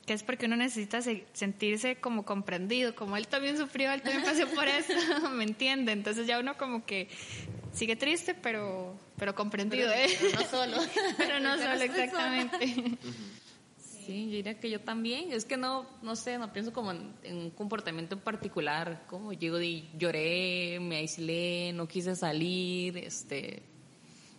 que es porque uno necesita se- sentirse como comprendido. Como él también sufrió, él también pasó por eso, ¿me entiende? Entonces ya uno como que sigue triste, pero, pero comprendido, ¿eh? Pero no solo. Pero no solo, exactamente. Sí, yo diría que yo también. Es que no, no sé, no pienso como en, en un comportamiento en particular. Como llego de lloré, me aislé, no quise salir, este,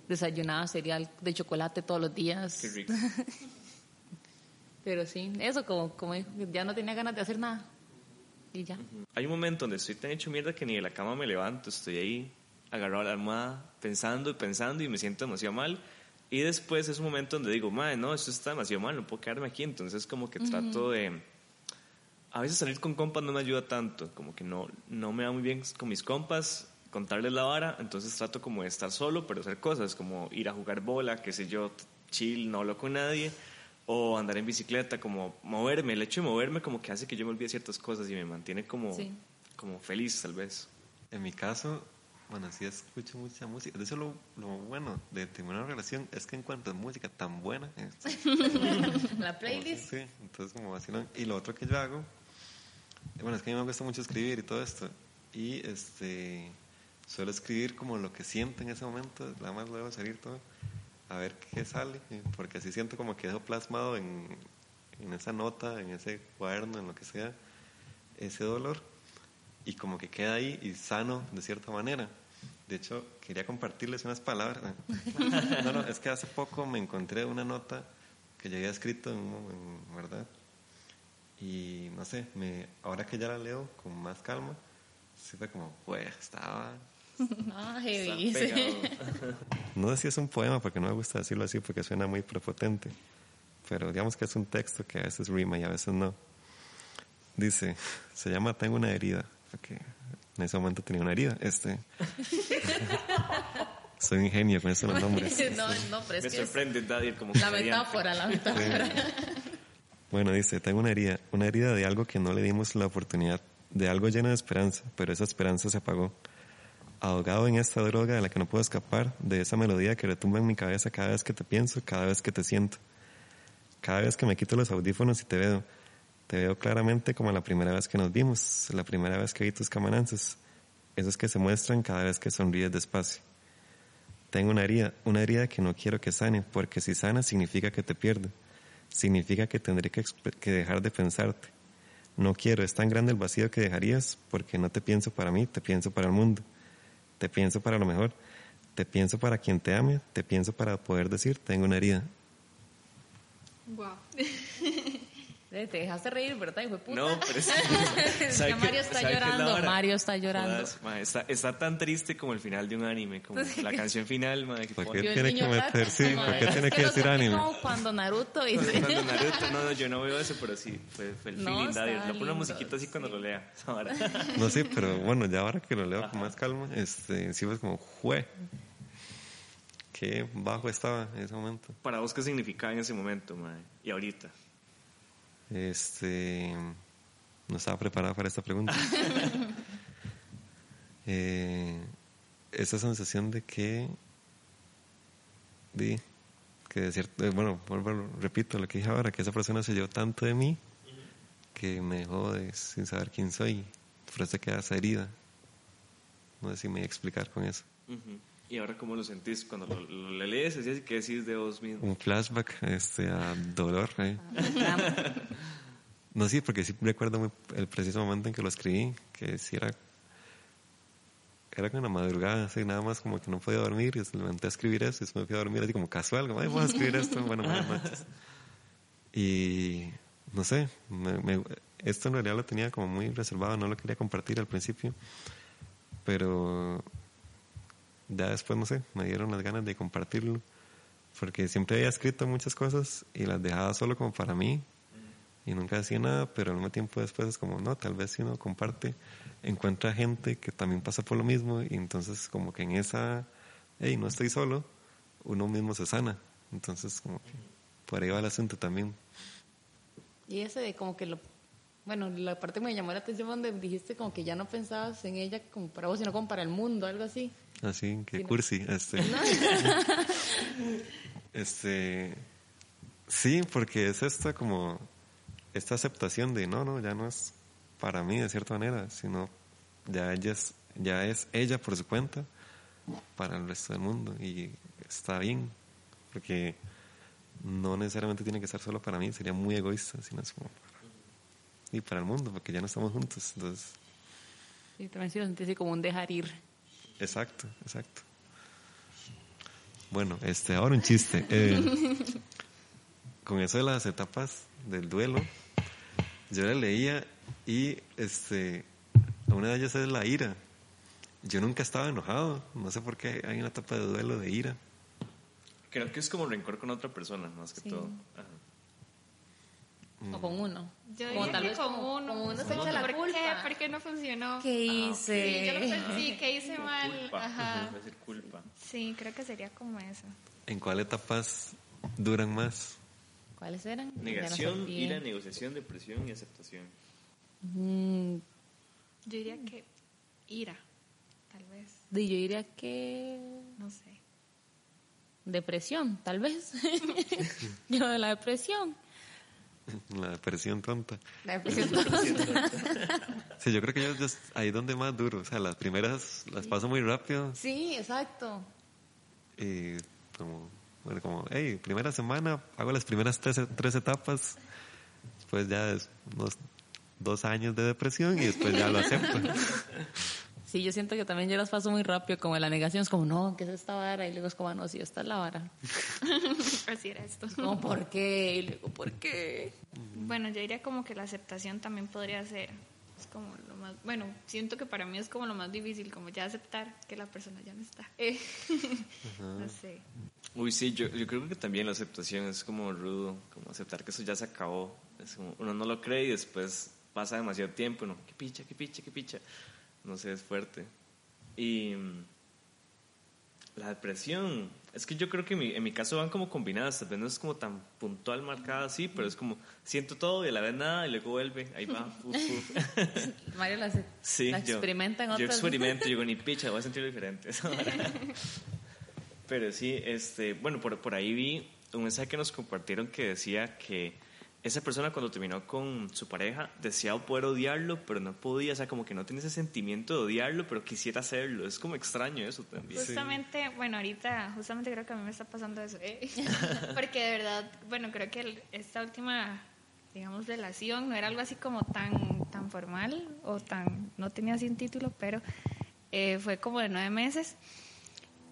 desayunaba cereal de chocolate todos los días. Qué rico. Pero sí, eso como, como ya no tenía ganas de hacer nada. Y ya. Hay un momento donde estoy tan hecho mierda que ni de la cama me levanto. Estoy ahí agarrado a la almohada, pensando y pensando y me siento demasiado mal. Y después es un momento donde digo, madre, no, esto está demasiado mal, no puedo quedarme aquí. Entonces como que trato de... A veces salir con compas no me ayuda tanto, como que no, no me va muy bien con mis compas, contarles la vara, entonces trato como de estar solo, pero hacer cosas como ir a jugar bola, qué sé yo, chill, no hablo con nadie, o andar en bicicleta, como moverme. El hecho de moverme como que hace que yo me olvide ciertas cosas y me mantiene como, Sí. como feliz, tal vez. En mi caso, bueno, sí escucho mucha música. De eso lo, lo bueno de tener una relación es que encuentras música tan buena. este, La playlist. Sí, entonces como vacilón. Y lo otro que yo hago, bueno, es que a mí me gusta mucho escribir y todo esto. Y este, suelo escribir como lo que siento en ese momento, nada más luego salir todo, a ver qué sale, porque así siento como que dejo plasmado en, en esa nota, en ese cuaderno, en lo que sea, ese dolor. Y como que queda ahí y sano de cierta manera. De hecho, quería compartirles unas palabras. No, no, es que hace poco me encontré una nota que ya había escrito, en, en- ¿verdad? Y no sé, me, ahora que ya la leo con más calma, sí fue como, pues, estaba... Ah, heavy. sí. pegado. No sé si es un poema, porque no me gusta decirlo así, porque suena muy prepotente. Pero digamos que es un texto que a veces rima y a veces no. Dice, se llama Tengo una herida, porque en ese momento tenía una herida. Este. Soy un genio con esos nombres. no, no, pero es Me que es sorprende, Daddy, como la metáfora, la metáfora. Bueno, dice, tengo una herida, una herida de algo que no le dimos la oportunidad, de algo lleno de esperanza, pero esa esperanza se apagó. Ahogado en esta droga de la que no puedo escapar, de esa melodía que retumba en mi cabeza cada vez que te pienso, cada vez que te siento. Cada vez que me quito los audífonos y te veo, te veo claramente como la primera vez que nos vimos, la primera vez que vi tus camananzas, esos que se muestran cada vez que sonríes despacio. Tengo una herida, una herida que no quiero que sane, porque si sana significa que te pierdo. Significa que tendré que, que dejar de pensarte. No quiero, es tan grande el vacío que dejarías, porque no te pienso para mí, te pienso para el mundo. Te pienso para lo mejor. Te pienso para quien te ame, te pienso para poder decir, tengo una herida. Wow. Eh, Te dejaste reír, ¿verdad, hijo de puta? No, pero es, Es ¿sabe que Mario está llorando? Mario está llorando. Jodas, ma, está, está tan triste como el final de un anime, como la canción final, ma, que ¿Por qué tiene que meter? Sí, madre. ¿por qué tiene que decir anime? como cuando Naruto y Cuando Naruto, no, no, yo no veo eso, pero sí, fue, fue el No, feeling. Lo pone una musiquita así cuando sí. lo lea. Ahora. No sé, pero bueno, ya ahora que lo leo con más calma, este, sí fue como, jue. Qué bajo estaba en ese momento. Para vos, ¿qué significaba en ese momento, ma? Y ahorita. Este, no estaba preparada para esta pregunta. eh, esa sensación de que, de, que de cierto, eh, bueno, vuelvo, repito lo que dije ahora, que esa persona se llevó tanto de mí que me dejó de, sin saber quién soy, por eso queda esa herida. No sé si me voy a explicar con eso. ¿Y ahora cómo lo sentís cuando lo, lo lees? Así que decís de vos mismo. Un flashback este, a dolor. ¿eh? no, sí, porque sí recuerdo muy, el preciso momento en que lo escribí, que sí era, era con la madrugada, así nada más como que no podía dormir y me levanté a escribir eso y me fui a dormir así como casual, como, ay, voy a escribir esto, bueno, buenas noches. Y no sé, me, me, esto en realidad lo tenía como muy reservado, no lo quería compartir al principio, pero ya después, no sé, me dieron las ganas de compartirlo, porque siempre había escrito muchas cosas y las dejaba solo como para mí y nunca decía nada, pero al mismo tiempo después es como, no, tal vez si uno comparte, encuentra gente que también pasa por lo mismo y entonces como que en esa, hey, no estoy solo, uno mismo se sana. Entonces como por ahí va el asunto también. Y ese de como que lo, bueno, la parte que me llamó la atención donde dijiste como que ya no pensabas en ella como para vos, sino como para el mundo, algo así. Así, que cursi. Este. este, sí, porque es esta como, esta aceptación de no, no, ya no es para mí de cierta manera, sino ya ella es, ya es ella por su cuenta para el resto del mundo y está bien, porque no necesariamente tiene que ser solo para mí, sería muy egoísta, sino es como para, y para el mundo, porque ya no estamos juntos, entonces... Sí, también sí lo sentí así como un dejar ir. Exacto, exacto. Bueno, este, ahora un chiste. Eh, con eso de las etapas del duelo, yo la leía y este, una de ellas es la ira. Yo nunca estaba enojado, no sé por qué hay una etapa de duelo de ira. Creo que es como rencor con otra persona, más que Sí. todo. Ajá. O con uno. Yo como diría tal que vez con uno. como uno se echa la ¿Por culpa. qué? ¿Por qué no funcionó? ¿Qué hice? Sí, yo lo pensé, que hice mal. Culpa. Ajá. Decir, culpa. Sí, creo que sería como eso. ¿En cuál etapas duran más? ¿Cuáles eran? Negación, ira, negociación, depresión y aceptación. Mm, Yo diría que ira, tal vez. y yo diría que No sé. depresión, tal vez. yo de la depresión. La depresión tonta. La depresión. Sí, yo creo que yo, yo ahí donde más duro. O sea, las primeras las paso muy rápido sí, exacto. y como, bueno, como, hey, primera semana, hago las primeras tres, tres etapas, después ya es unos dos años de depresión y después ya lo acepto. Sí, yo siento que también yo las paso muy rápido, como la negación es como, no, ¿qué es esta vara? Y luego es como, "Ah, no, sí, esta es la vara. Así era esto. Como, ¿por qué? Y luego, ¿por qué? Bueno, yo diría como que la aceptación también podría ser. Es como lo más. Bueno, siento que para mí es como lo más difícil, como ya aceptar que la persona ya no está. Eh, no sé. Uy, sí, yo, yo creo que también la aceptación es como rudo, como aceptar que eso ya se acabó. Es como, uno no lo cree y después pasa demasiado tiempo, uno, qué picha, qué picha, qué picha. No sé, es fuerte. Y mm, la depresión, es que yo creo que en mi, en mi caso van como combinadas, tal vez no es como tan puntual marcada así, pero es como siento todo y a la vez nada y luego vuelve, ahí va. uf, uf. Mario la, Sí, la yo- experimenta en yo, experimento, yo digo, ni picha, voy a sentirlo diferente. Pero sí, este, bueno, por, por ahí vi un mensaje que nos compartieron que decía que esa persona cuando terminó con su pareja deseaba poder odiarlo, pero no podía, o sea, como que no tenía ese sentimiento de odiarlo, pero quisiera hacerlo. Es como extraño eso también. Justamente, bueno, ahorita, justamente creo que a mí me está pasando eso. eh. Porque de verdad, bueno, creo que esta última, digamos, relación no era algo así como tan, tan formal o tan, no tenía así un título, pero eh, fue como de nueve meses.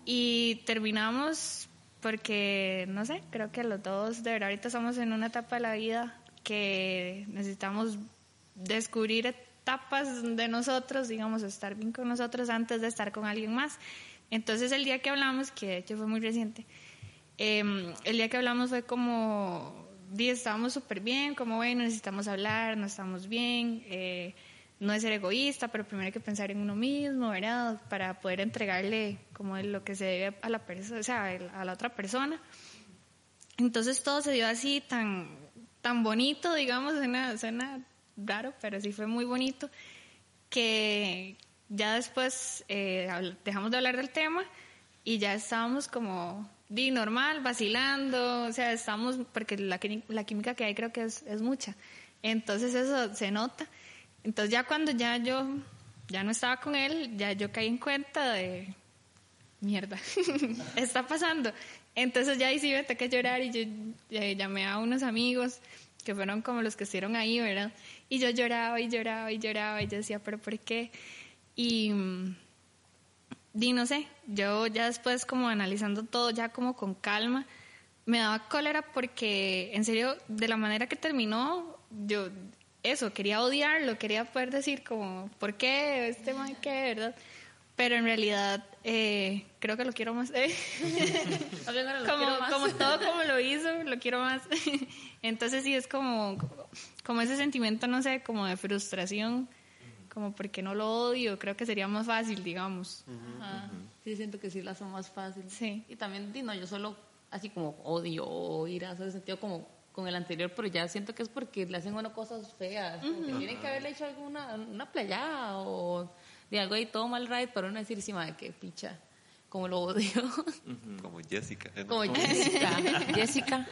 Y terminamos porque, no sé, creo que los dos, de verdad, ahorita estamos en una etapa de la vida que necesitamos descubrir etapas de nosotros, digamos, estar bien con nosotros antes de estar con alguien más. Entonces, el día que hablamos, que de hecho fue muy reciente, eh, el día que hablamos fue como, estábamos súper bien, como, bueno, necesitamos hablar, no estamos bien, eh, no es ser egoísta, pero primero hay que pensar en uno mismo, ¿verdad? Para poder entregarle como lo que se debe a la persona, o sea, a la otra persona. Entonces todo se dio así tan, tan bonito, digamos, suena, suena raro, pero sí fue muy bonito, que ya después eh, dejamos de hablar del tema y ya estábamos como di normal, vacilando, o sea, estábamos, porque la, la química que hay creo que es, es mucha, entonces eso se nota. Entonces ya cuando ya yo ya no estaba con él, ya yo caí en cuenta de mierda, está pasando. Entonces ya sí me toca llorar y yo eh, llamé a unos amigos que fueron como los que estuvieron ahí, ¿verdad? Y yo lloraba y lloraba y lloraba y yo decía, pero ¿por qué? Y, mm, di, no sé, yo ya después como analizando todo ya como con calma, me daba cólera porque en serio, de la manera que terminó, yo eso, quería odiarlo, quería poder decir como, ¿por qué? Este man, ¿qué? ¿Verdad? Pero en realidad eh, creo que lo quiero más. eh. Como, quiero más. como todo como lo hizo, lo quiero más. Entonces sí es como, como ese sentimiento, no sé, como de frustración, como porque no lo odio, creo que sería más fácil, digamos. Ajá. Sí, siento que sí la son más fácil. Sí. Y también, no, yo solo así como odio o ira, o sea, sentido como con el anterior, pero ya siento que es porque le hacen uno cosas feas. Que tienen que haberle hecho alguna una playada o de algo ahí todo mal right, pero no decir encima de que picha, como lo odio. Como Jessica. eh, no, como Jessica. Jessica.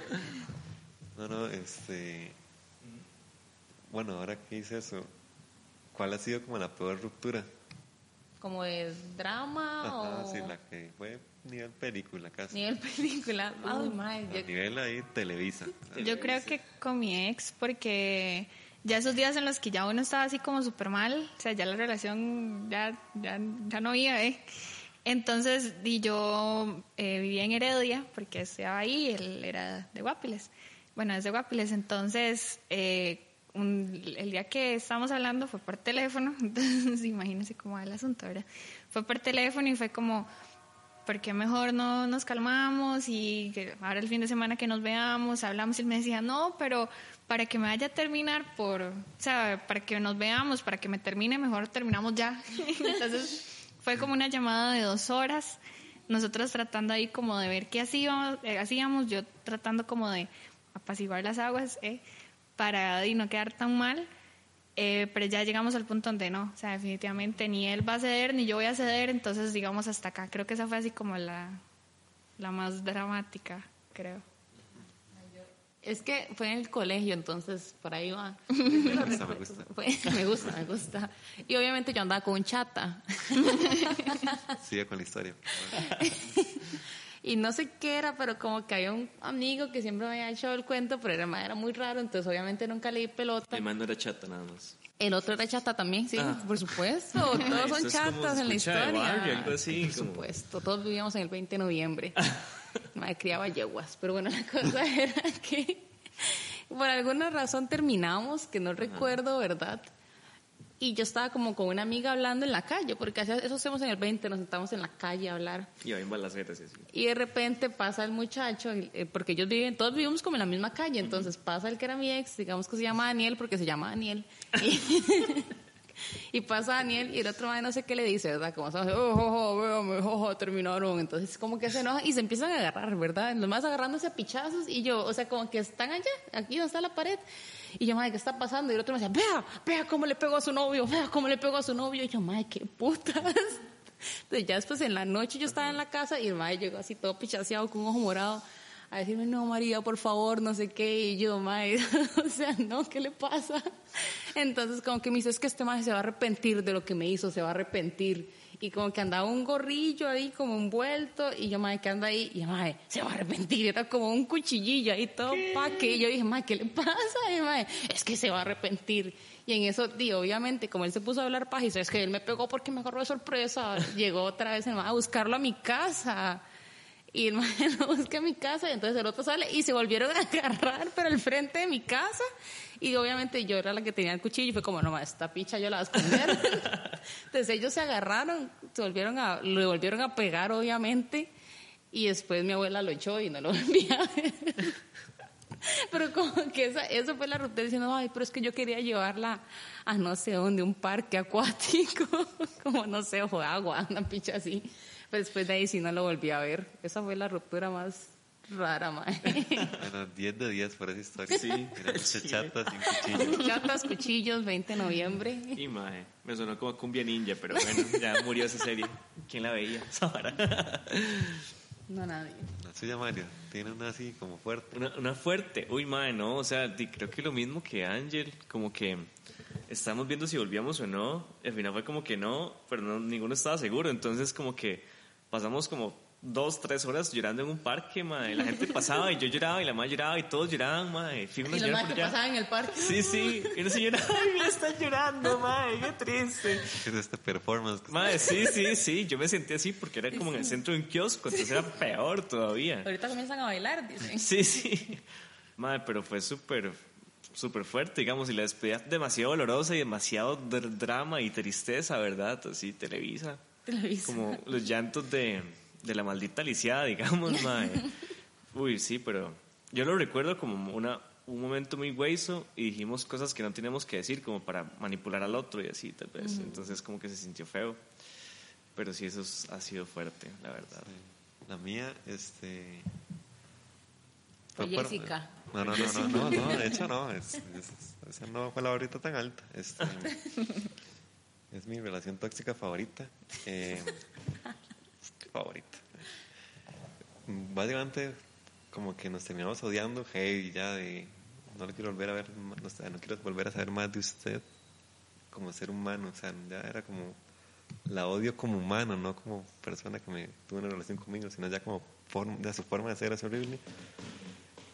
No, no, este. Bueno, ahora que hice eso, ¿cuál ha sido como la peor ruptura? Como de drama Ajá, o sí, la que fue nivel película casi. nivel película. Madre, A yo- nivel ahí Televisa. Yo creo que con mi ex, porque ya esos días en los que ya uno estaba así como súper mal, o sea, ya la relación ya, ya, ya no había, ¿eh? Entonces, y yo eh, vivía en Heredia, porque estaba ahí, él era de Guapiles. Bueno, es de Guapiles, entonces, eh, un- el día que estábamos hablando fue por teléfono, entonces imagínense cómo va el asunto, ¿verdad? Fue por teléfono y fue como, ¿por qué mejor no nos calmamos y que ahora el fin de semana que nos veamos, hablamos y él me decía, no, pero para que me vaya a terminar por, o sea, para que nos veamos, para que me termine, mejor terminamos ya. Entonces fue como una llamada de dos horas, nosotros tratando ahí como de ver qué hacíamos, eh, hacíamos yo tratando como de apaciguar las aguas, eh, para y no quedar tan mal. Eh, pero ya llegamos al punto donde no, o sea, definitivamente ni él va a ceder ni yo voy a ceder, entonces digamos hasta acá. Creo que esa fue así como la, la más dramática, creo. Es que fue en el colegio, entonces por ahí va. Me gusta, me gusta. Fue- me gusta, me gusta. Y obviamente yo andaba con un chata. Sigue con la historia. Y no sé qué era, pero como que había un amigo que siempre me había hecho el cuento, pero era, era muy raro, entonces obviamente nunca le di pelota. El man no era chata nada más. El otro era chata también, sí, Ah. por supuesto. Todos son chatas en la historia. barrio, algo así, Por como- supuesto, todos vivíamos en el 20 de noviembre. Madre criaba yeguas, pero bueno, la cosa era que por alguna razón terminamos, que no recuerdo, ¿verdad? Y yo estaba como con una amiga hablando en la calle, porque eso hacemos en el 20, nos sentamos en la calle a hablar. Y en balaceras y así. Y de repente pasa el muchacho, eh, porque ellos viven, todos vivimos como en la misma calle, entonces pasa el que era mi ex, digamos que se llama Daniel, porque se llama Daniel. Y, pasa Daniel y el otro no sé qué le dice, ¿verdad? Como, ¿sabes? oh, oh, oh, oh, terminaron. Entonces como que se enoja y se empiezan a agarrar, ¿verdad? Los más agarrándose a pichazos y yo, o sea, como que están allá, aquí donde está la pared. Y yo, madre, ¿qué está pasando? Y el otro me decía, vea, vea cómo le pegó a su novio, vea cómo le pegó a su novio. Y yo, madre, qué putas. Entonces ya después en la noche yo estaba en la casa y el madre llegó así todo pichaseado con un ojo morado a decirme, no María, por favor, no sé qué. Y yo, madre, o sea, no, ¿qué le pasa? Entonces como que me dice, es que este madre se va a arrepentir de lo que me hizo, se va a arrepentir. Y como que andaba un gorrillo ahí como envuelto y yo, madre, que anda ahí? Y madre, se va a arrepentir. Era como un cuchillillo ahí todo pa' que. Y yo dije, madre, ¿qué le pasa? Y madre, es que se va a arrepentir. Y en eso, tío, obviamente, como él se puso a hablar paja y es que él me pegó porque me agarró de sorpresa, llegó otra vez el mae a buscarlo a mi casa. Y el lo busca mi casa y entonces el otro sale y se volvieron a agarrar, pero al frente de mi casa. Y obviamente yo era la que tenía el cuchillo y fue como, no, ma, esta picha yo la voy a esconder. entonces ellos se agarraron, se volvieron a, le volvieron a pegar, obviamente. Y después mi abuela lo echó y no lo volví a ver. Pero como que esa, eso fue la ruta diciendo, ay, pero es que yo quería llevarla a no sé dónde, un parque acuático, como no sé, ojo de agua, una picha así. Pero después de ahí sí no lo volví a ver. Esa fue la ruptura más rara, mae. Bueno, 10 de 10 por esa historia. Sí. Era mucha chata sin cuchillo. Chatas, cuchillos, 20 de noviembre. Y mae, me sonó como cumbia ninja, pero bueno, ya murió esa serie. ¿Quién la veía? No, nadie. La suya, Mario, tiene una así como fuerte. Una, una fuerte. Uy, mae, no, o sea, creo que lo mismo que Ángel, como que estábamos viendo si volvíamos o no. Al final fue como que no, pero no, ninguno estaba seguro. Entonces, como que pasamos como dos, tres horas llorando en un parque, mae. La gente pasaba y yo lloraba y la madre lloraba y todos lloraban, mae. Fui una Y más por que allá. pasaban en el parque. Sí, sí. Y una señora, ay, me está llorando, mae, qué triste. ¿Qué es este performance? Mae, sí, sí, sí. Yo me sentí así porque era como en el centro de un kiosco, entonces era peor todavía. Ahorita comienzan a bailar, dicen. Sí, sí. Madre, pero fue súper, súper fuerte, digamos, y la despedida demasiado dolorosa y demasiado dr- drama y tristeza, ¿verdad? Así, Televisa. Televisa. Como los llantos de, de la maldita lisiada, digamos, madre. Uy, sí, pero yo lo recuerdo como una, un momento muy hueso y dijimos cosas que no teníamos que decir como para manipular al otro y así, tal vez. Entonces, como que se sintió feo. Pero sí, eso es- ha sido fuerte, la verdad. La mía, este... Fue por- Jessica. No, no, no, no, no, no, de hecho no, es, es- esa no fue la ahorita tan alta. Este, es mi relación tóxica favorita. Eh, favorita. Básicamente, como que nos terminamos odiando, hey, ya de... No le quiero volver a ver, no, sé, no quiero volver a saber más de usted como ser humano, o sea, ya era como la odio como humano, no como persona que me tuvo una relación conmigo, sino ya como forma, de su forma de ser es horrible,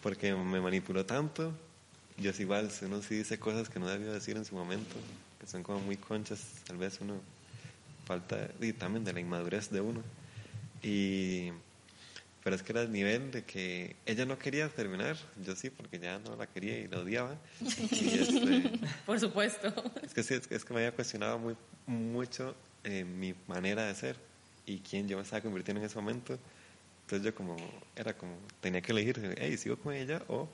porque me manipuló tanto, yo es igual, uno sí dice cosas que no debió decir en su momento, son como muy conchas, tal vez uno falta y también de la inmadurez de uno, y pero es que era el nivel de que ella no quería terminar, yo sí, porque ya no la quería y la odiaba, y este... Por supuesto. Es que sí, es que, es que me había cuestionado muy, mucho eh, mi manera de ser y quién yo me estaba convirtiendo en ese momento. Entonces yo como, era como, tenía que elegir, hey, ¿sigo con ella o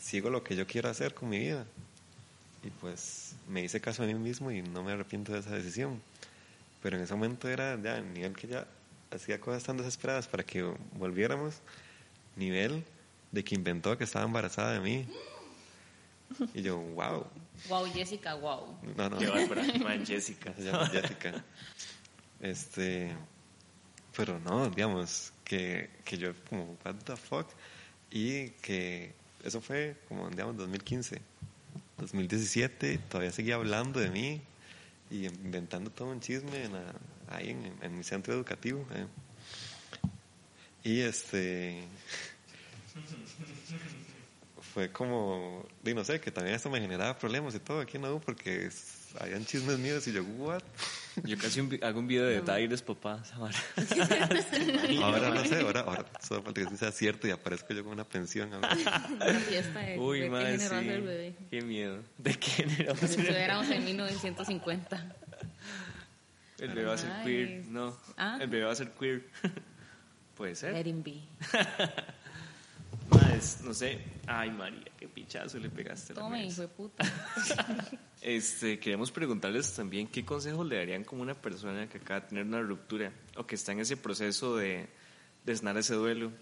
sigo lo que yo quiero hacer con mi vida? Y pues me hice caso a mí mismo y no me arrepiento de esa decisión. Pero en ese momento era ya el nivel que ya hacía cosas tan desesperadas para que volviéramos, nivel de que inventó que estaba embarazada de mí. Y yo, wow. Wow, Jessica, wow. No, no. Qué bárbara, Jessica. Se llama Jessica. Este, pero no, digamos, que, que yo como, what the fuck, y que eso fue como, digamos, 2015. 2017, todavía seguía hablando de mí y inventando todo un chisme en la- ahí en, mi centro educativo. eh. Y este, fue como, di, no sé, que también esto me generaba problemas y todo aquí en porque habían chismes míos y yo, what? Yo casi un hago un video de Tyres, papá. Ahora no sé, ahora, ahora solo falta que sí sea cierto y aparezco yo con una pensión. Una fiesta de, Uy, de qué madre, género va a ser el sí. bebé. Qué miedo. ¿De qué género? Como si estuviéramos en 1950. El bebé va a ser queer. No, Ah. el bebé va a ser queer. Puede ser. Let him be. Más, no sé. Ay, María, qué pichazo le pegaste a la Tome, mesa. hijo de puta. Este, queremos preguntarles también qué consejos le darían como una persona que acaba de tener una ruptura o que está en ese proceso de, de sanar ese duelo.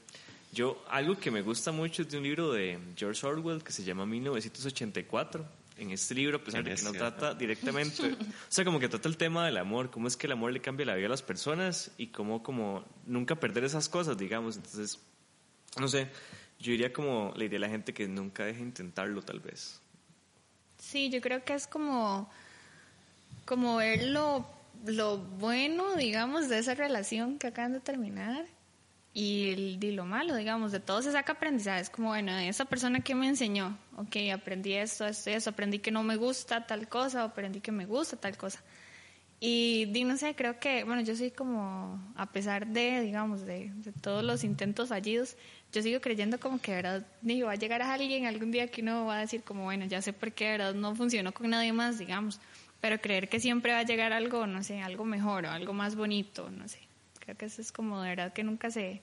Yo, algo que me gusta mucho es de un libro de George Orwell que se llama 1984. En este libro, a pesar de que no trata directamente, o sea, como que trata el tema del amor, cómo es que el amor le cambia la vida a las personas y cómo como nunca perder esas cosas, digamos. Entonces, no sé, yo diría como, le diría a la gente que nunca deje de intentarlo tal vez. Sí, yo creo que es como, como ver lo, lo bueno, digamos, de esa relación que acaban de terminar y, el, lo malo, digamos, de todo se saca aprendizaje. Es como, bueno, esa persona que me enseñó, ok, aprendí esto, esto, y eso, aprendí que no me gusta tal cosa, aprendí que me gusta tal cosa. Y no sé, creo que, bueno, yo soy como, a pesar de, digamos, de, de todos los intentos fallidos, yo sigo creyendo como que, ¿verdad? Digo, va a llegar a alguien algún día que uno va a decir como, bueno, ya sé por qué, ¿verdad? No funcionó con nadie más, digamos. Pero creer que siempre va a llegar algo, no sé, algo mejor o algo más bonito, no sé. Creo que eso es como, de verdad, que nunca se,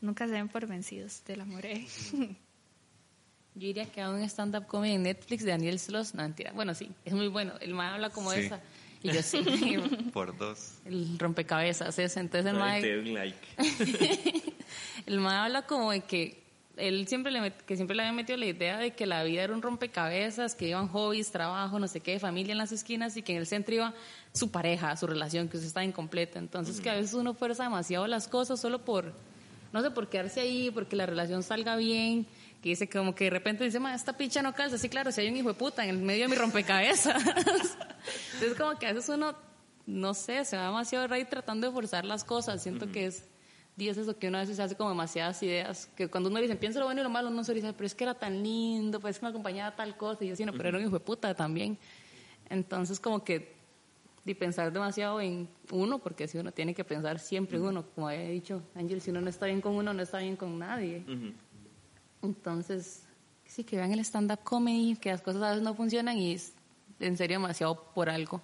nunca se den por vencidos del amor. ¿eh? Yo diría que hago un stand-up comedy en Netflix de Daniel Sloss. No, mentira. Bueno, sí, es muy bueno. El mae habla como Sí. esa. Y yo sí. Por dos. el rompecabezas ese. Entonces el mae... te doy un like. El mae habla como de que él siempre le, met- que siempre le había metido la idea de que la vida era un rompecabezas, que iban hobbies, trabajo, no sé qué, familia en las esquinas y que en el centro iba su pareja, su relación, que usted está incompleta. Entonces que a veces uno fuerza demasiado las cosas solo por, no sé, por quedarse ahí, porque la relación salga bien, que dice que como que de repente dice, ma, esta picha no calza, sí, claro, si hay un hijo de puta en el medio de mi rompecabezas. Entonces como que a veces uno, no sé, se va demasiado rey tratando de forzar las cosas. Siento que es, es eso que uno a veces hace como demasiadas ideas, que cuando uno dice, piensa lo bueno y lo malo, uno se dice, pero es que era tan lindo, pues es que me acompañaba tal cosa, y yo sí, no, pero era un hijo de puta también. Entonces como que de pensar demasiado en uno, porque si uno tiene que pensar siempre en uno, como había dicho Ángel, si uno no está bien con uno, no está bien con nadie. Entonces, sí, que vean el stand-up comedy, que las cosas a veces no funcionan y es en serio demasiado por algo.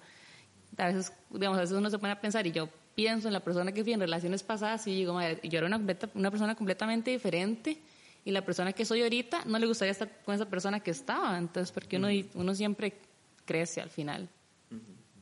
A veces, digamos, a veces uno se pone a pensar y yo pienso en la persona que fui en relaciones pasadas y digo, "Madre, yo era una, una persona completamente diferente y la persona que soy ahorita no le gustaría estar con esa persona que estaba. Entonces, porque uno, uno siempre crece al final.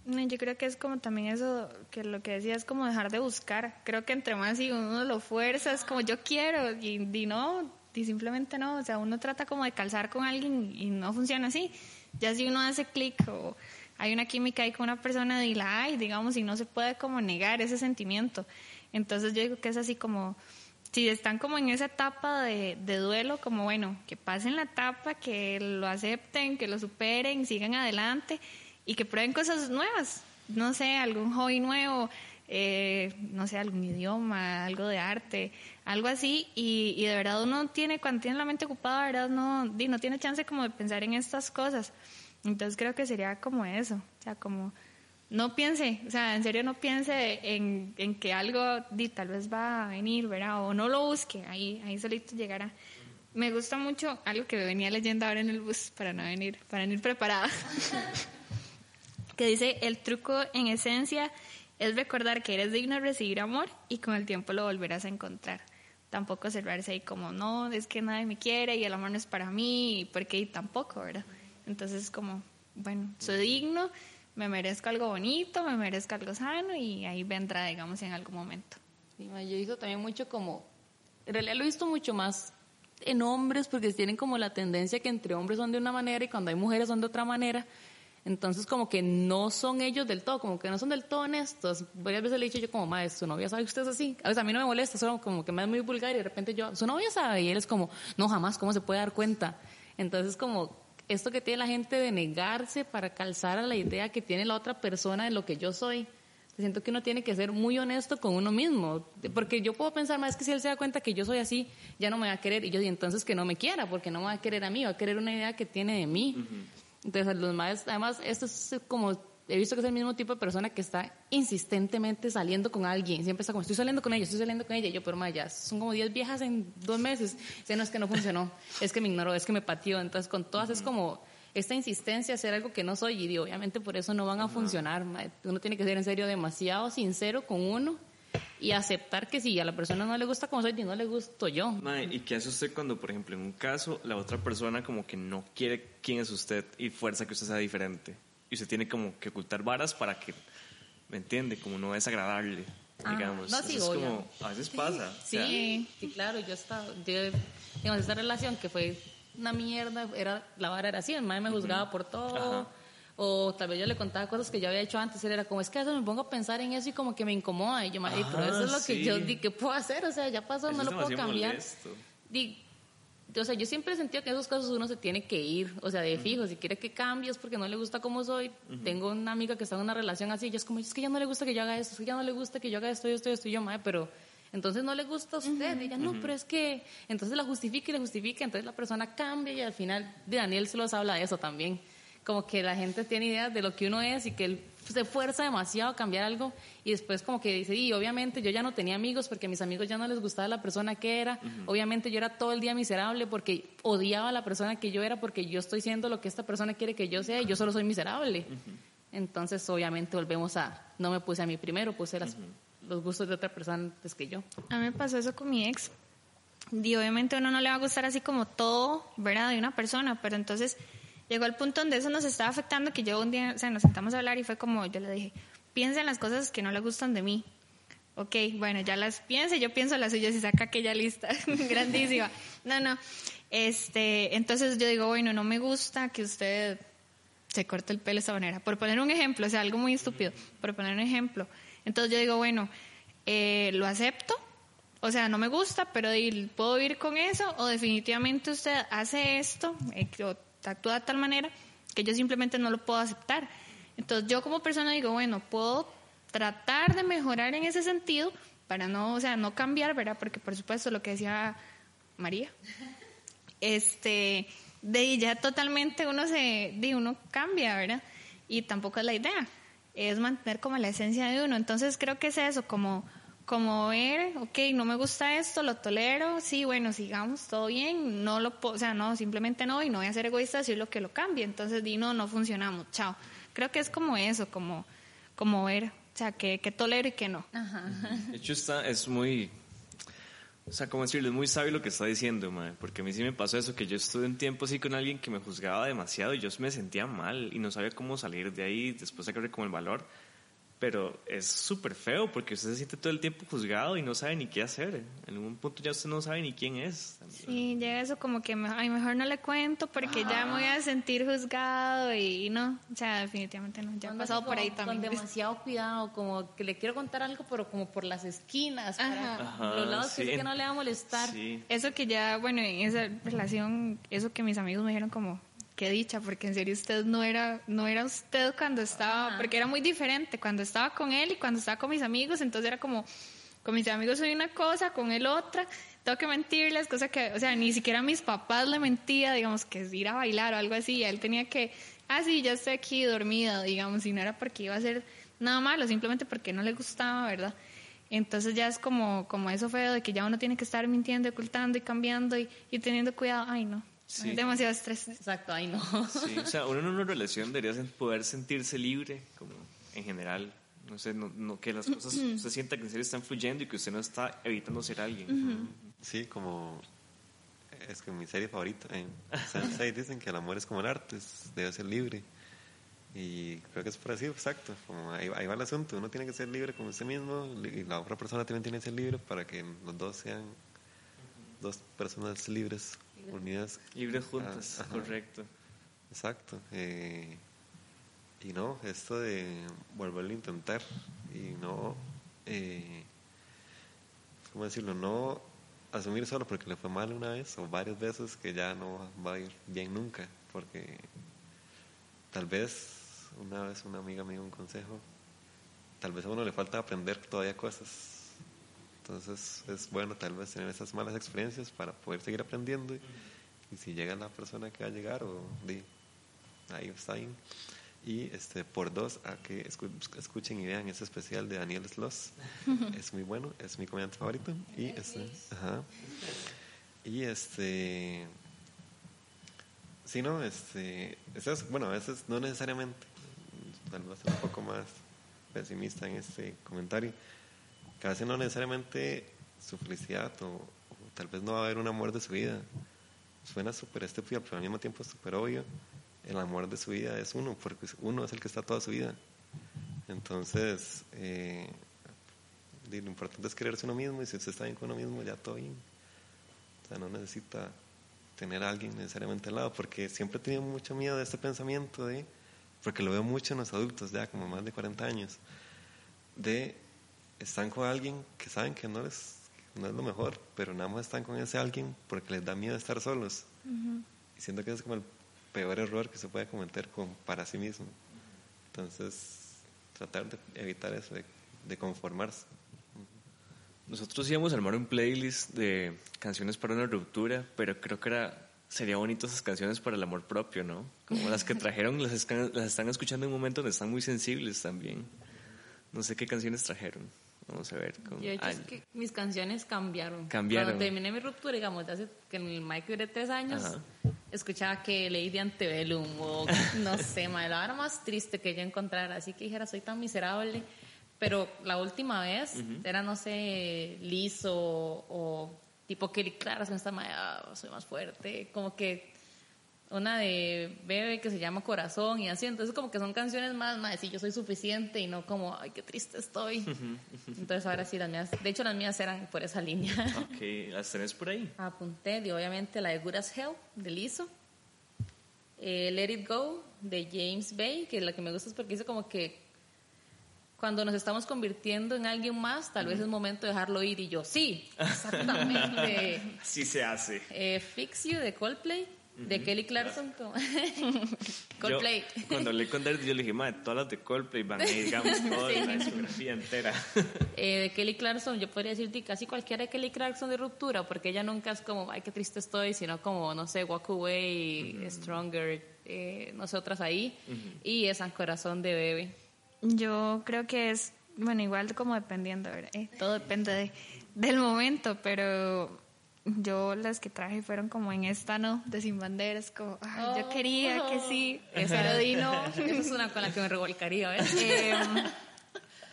No, Yo creo que es como también eso, que lo que decía es como dejar de buscar. Creo que entre más y uno lo fuerza, es como yo quiero y, y no, y simplemente no. O sea, uno trata como de calzar con alguien y no funciona así. Ya si uno hace clic o hay una química ahí con una persona y la hay, digamos, y no se puede como negar ese sentimiento. Entonces yo digo que es así como, si están como en esa etapa de, de duelo, como bueno, que pasen la etapa, que lo acepten, que lo superen, sigan adelante y que prueben cosas nuevas. No sé, algún hobby nuevo, eh, no sé, algún idioma, algo de arte, algo así. Y, y de verdad uno tiene, cuando tiene la mente ocupada, de verdad no, no tiene chance como de pensar en estas cosas. Entonces creo que sería como eso, o sea, como no piense, o sea, en serio no piense en, en que algo di, tal vez va a venir, ¿verdad? O no lo busque, ahí, ahí solito llegará. Me gusta mucho algo que venía leyendo ahora en el bus para no venir, para venir preparada. que dice, el truco en esencia es recordar que eres digno de recibir amor y con el tiempo lo volverás a encontrar. Tampoco cerrarse ahí como, no, es que nadie me quiere y el amor no es para mí, porque tampoco, ¿verdad? Entonces es como, bueno, soy digno, me merezco algo bonito, me merezco algo sano y ahí vendrá, digamos, en algún momento. Sí, yo he visto también mucho como, en realidad lo he visto mucho más en hombres porque tienen como la tendencia que entre hombres son de una manera y cuando hay mujeres son de otra manera. Entonces como que no son ellos del todo, como que no son del todo honestos. Varias veces le he dicho yo como, maestro, su novia sabe que usted es así. A veces a mí no me molesta, solo como que me es muy vulgar y de repente yo, su novia sabe y él es como, no, jamás, ¿cómo se puede dar cuenta? Entonces como esto que tiene la gente de negarse para calzar a la idea que tiene la otra persona de lo que yo soy. Siento que uno tiene que ser muy honesto con uno mismo, porque yo puedo pensar más que si él se da cuenta que yo soy así, ya no me va a querer, y yo y entonces que no me quiera, porque no me va a querer a mí, va a querer una idea que tiene de mí. Entonces, los más, además, esto es como, he visto que es el mismo tipo de persona que está insistentemente saliendo con alguien, siempre está como, estoy saliendo con ella, estoy saliendo con ella, y yo, pero ma, ya son como 10 viejas en dos meses, dice, no, es que no funcionó, es que me ignoró, es que me pateó, entonces con todas es como esta insistencia a hacer algo que no soy y obviamente por eso no van a funcionar. ma. Uno tiene que ser en serio demasiado sincero con uno y aceptar que si a la persona no le gusta como soy, y no le gusto yo. Mae, ¿y qué hace usted cuando, por ejemplo, en un caso, la otra persona como que no quiere quién es usted y fuerza que usted sea diferente? Y usted tiene como que ocultar varas para que, ¿me entiende? Como no desagradarle, Ah, digamos. no, sí, Eso es como, a veces pasa. o sea, Sí, sí, claro, yo estaba, yo, digamos, esta relación que fue una mierda, era, la vara era así, el madre me juzgaba por todo, Ajá. o tal vez yo le contaba cosas que yo había hecho antes, él era como, es que a veces me pongo a pensar en eso y como que me incomoda, y yo, madre, pero Ah, eso es lo que sí. yo di, ¿qué puedo hacer? O sea, ya pasó, Eso no lo puedo cambiar. Di- o sea, yo siempre he sentido que en esos casos uno se tiene que ir, o sea, de fijo, si quiere que cambie es porque no le gusta como soy. Tengo una amiga que está en una relación así, y es como, es que ya no le gusta que yo haga esto, es que ya no le gusta que yo haga esto, esto, esto, y yo, madre, pero entonces no le gusta a usted. Y ella, no, pero es que, entonces la justifica y la justifica, entonces la persona cambia y al final de Daniel se los habla de eso también. Como que la gente tiene ideas de lo que uno es y que él se esfuerza demasiado a cambiar algo y después como que dice, y obviamente yo ya no tenía amigos porque a mis amigos ya no les gustaba la persona que era, obviamente yo era todo el día miserable porque odiaba a la persona que yo era porque yo estoy siendo lo que esta persona quiere que yo sea y yo solo soy miserable. Entonces obviamente volvemos a, no me puse a mí primero, puse las- los gustos de otra persona antes que yo. A mí me pasó eso con mi ex. Y obviamente a uno no le va a gustar así como todo, ¿verdad? De una persona, pero entonces llegó al punto donde eso nos estaba afectando que yo un día, o sea, nos sentamos a hablar y fue como, yo le dije, piensa en las cosas que no le gustan de mí. Ok, bueno, ya las piense, yo pienso las suyas y saca aquella lista grandísima. No, no. Este, entonces yo digo, bueno, no me gusta que usted se corte el pelo de esa manera. Por poner un ejemplo, o sea, algo muy estúpido, por poner un ejemplo. Entonces yo digo, bueno, eh, lo acepto, o sea, no me gusta, pero puedo vivir con eso, o definitivamente usted hace esto, eh, o actúa de tal manera que yo simplemente no lo puedo aceptar. Entonces yo como persona digo, bueno, puedo tratar de mejorar en ese sentido para no, o sea, no cambiar, ¿verdad? Porque por supuesto lo que decía María, este, de ya totalmente uno se, de uno cambia, ¿verdad? Y tampoco es la idea, es mantener como la esencia de uno. Entonces creo que es eso, como, como ver, ok, no me gusta esto, lo tolero, sí, bueno, sigamos, todo bien, no lo, o sea, no, simplemente no, y no voy a ser egoísta, decir lo que lo cambie. Entonces, di, no, no funcionamos, chao. Creo que es como eso, como, como ver o sea, que, que tolero y que no. De hecho, está, es muy, o sea, ¿cómo decirlo? Es muy sabio lo que está diciendo, madre, porque a mí sí me pasó eso, que yo estuve un tiempo así con alguien que me juzgaba demasiado y yo me sentía mal y no sabía cómo salir de ahí, después sacarle como el valor pero es súper feo porque usted se siente todo el tiempo juzgado y no sabe ni qué hacer. En algún punto ya usted no sabe ni quién es. Sí, llega eso como que ay, mejor no le cuento porque ya me voy a sentir juzgado y, no, o sea, definitivamente no. Ya he pasado por ahí también. Con demasiado cuidado, como que le quiero contar algo, pero como por las esquinas, para los lados que sé que no le va a molestar. Eso que ya, bueno, en esa relación, eso que mis amigos me dijeron como, qué dicha, porque en serio usted no era, no era usted cuando estaba, porque era muy diferente cuando estaba con él y cuando estaba con mis amigos, entonces era como, con mis amigos soy una cosa, con él otra, tengo que mentirles, cosa que, o sea, ni siquiera a mis papás le mentía, digamos, que es ir a bailar o algo así, él tenía que, ah, sí, ya estoy aquí dormida, digamos, y no era porque iba a ser nada malo, simplemente porque no le gustaba, ¿verdad? Entonces ya es como, como eso feo de que ya uno tiene que estar mintiendo, ocultando y cambiando y, y teniendo cuidado, ay no. Demasiado estrés. Exacto, ahí no. Sí, o sea, uno en una relación debería poder sentirse libre, como en general. No sé, no, que las cosas se sienta que en serio están fluyendo y que usted no está evitando ser alguien. Sí, como es que mi serie favorita en Sensei dicen que el amor es como el arte, debe ser libre. Y creo que es por así, exacto. Como ahí, va el asunto. Uno tiene que ser libre como usted mismo y la otra persona también tiene que ser libre para que los dos sean dos personas libres unidas. Libres juntas, correcto. Exacto. Eh, y no, esto de volverlo a intentar y no, eh, ¿cómo decirlo? No asumir solo porque le fue mal una vez o varias veces que ya no va a ir bien nunca, porque tal vez una vez una amiga me dio un consejo, tal vez a uno le falta aprender todavía cosas entonces es bueno tal vez tener esas malas experiencias para poder seguir aprendiendo y, si llega la persona que va a llegar o di, ahí está. Y este, por dos, a que escuchen y vean ese especial de Daniel Sloss. es muy bueno, es mi comediante favorito. Y este, ajá. Y este, sí, no, este, es, bueno, a veces no necesariamente, tal vez un poco más pesimista en este comentario que a veces no necesariamente su felicidad o, tal vez no va a haber un amor de su vida. Suena súper estúpido, pero al mismo tiempo es súper obvio. El amor de su vida es uno, porque uno es el que está toda su vida. Entonces, eh, lo importante es quererse uno mismo y si usted está bien con uno mismo, ya todo bien. O sea, no necesita tener alguien necesariamente al lado, porque siempre he tenido mucho miedo de este pensamiento, de, porque lo veo mucho en los adultos ya, como más de 40 años, de están con alguien que saben que no, es no es lo mejor, pero nada más están con ese alguien porque les da miedo estar solos. Y siento que es como el peor error que se puede cometer con, para sí mismo. Entonces, tratar de evitar eso, de, conformarse. Nosotros íbamos a armar un playlist de canciones para una ruptura, pero creo que era, sería bonito esas canciones para el amor propio, ¿no? Como las que trajeron, las, las están escuchando en un momento donde están muy sensibles también. No sé qué canciones trajeron. Vamos a ver. Yo he hecho es que mis canciones cambiaron. Cambiaron. Cuando terminé mi ruptura, digamos, hace que en el Mike duré tres años, escuchaba que Lady Antebellum o no sé, ma, la más triste que yo encontrara. Así que dijera, soy tan miserable. Pero la última vez era, no sé, liso o, tipo Kelly Clarkson, esta madre, soy más fuerte. Como que una de Bebe que se llama Corazón y así. Entonces, como que son canciones más, más, si yo soy suficiente y no como, ay, qué triste estoy. Entonces, ahora sí, las mías, de hecho, las mías eran por esa línea. Ok, ¿las tenés por ahí? Apunté, y obviamente la de Good as Hell, de Lizzo. Eh, Let It Go, de James Bay, que la que me gusta es porque dice como que cuando nos estamos convirtiendo en alguien más, tal vez es momento de dejarlo ir. Y yo, sí, exactamente. Sí se hace. Eh, Fix You, de Coldplay de Kelly Clarkson como Coldplay. Yo, cuando leí con David, yo le dije, madre, todas las de Coldplay van a ir, digamos, toda sí. la discografía entera. Eh, de Kelly Clarkson, yo podría decirte casi cualquiera de Kelly Clarkson de ruptura, porque ella nunca es como, ay, qué triste estoy, sino como, no sé, Walk Away, Stronger, eh, no sé, otras ahí. Y es Corazón de Bebe. Yo creo que es, bueno, igual como dependiendo, ¿verdad? Eh, todo depende de, del momento, pero yo las que traje fueron como en esta, ¿no? De Sin Banderas, como, ay, yo quería que sí, pero di no. Esa es una con la que me revolcaría, ¿ves? Eh,